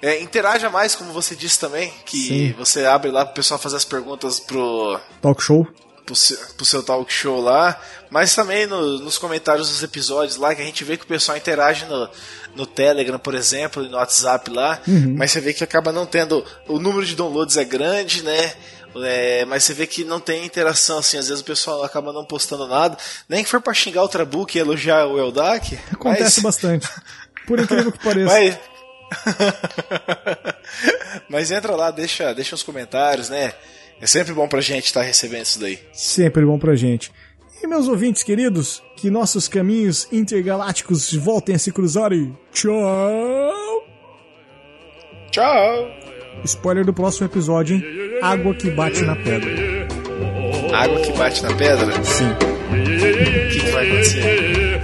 É, interaja mais, como você disse também, que Sim. você abre lá pro pessoal fazer as perguntas pro. Talk show. pro seu, pro seu talk show lá, mas também no, nos comentários dos episódios lá, que a gente vê que o pessoal interage no, no Telegram, por exemplo, e no WhatsApp lá, uhum. mas você vê que acaba não tendo. O número de downloads é grande, né? É, mas você vê que não tem interação, assim, às vezes o pessoal acaba não postando nada, nem que for pra xingar o Trabuco e elogiar o Eldak. Acontece mas... bastante. <laughs> Por incrível que pareça. Mas... <laughs> mas entra lá, deixa, deixa uns comentários, né? É sempre bom pra gente estar tá recebendo isso daí. Sempre bom pra gente. E meus ouvintes queridos, que nossos caminhos intergalácticos voltem a se cruzar e tchau! Tchau! Spoiler do próximo episódio, hein? Água que bate na pedra. Água que bate na pedra? Sim. O que, que vai acontecer?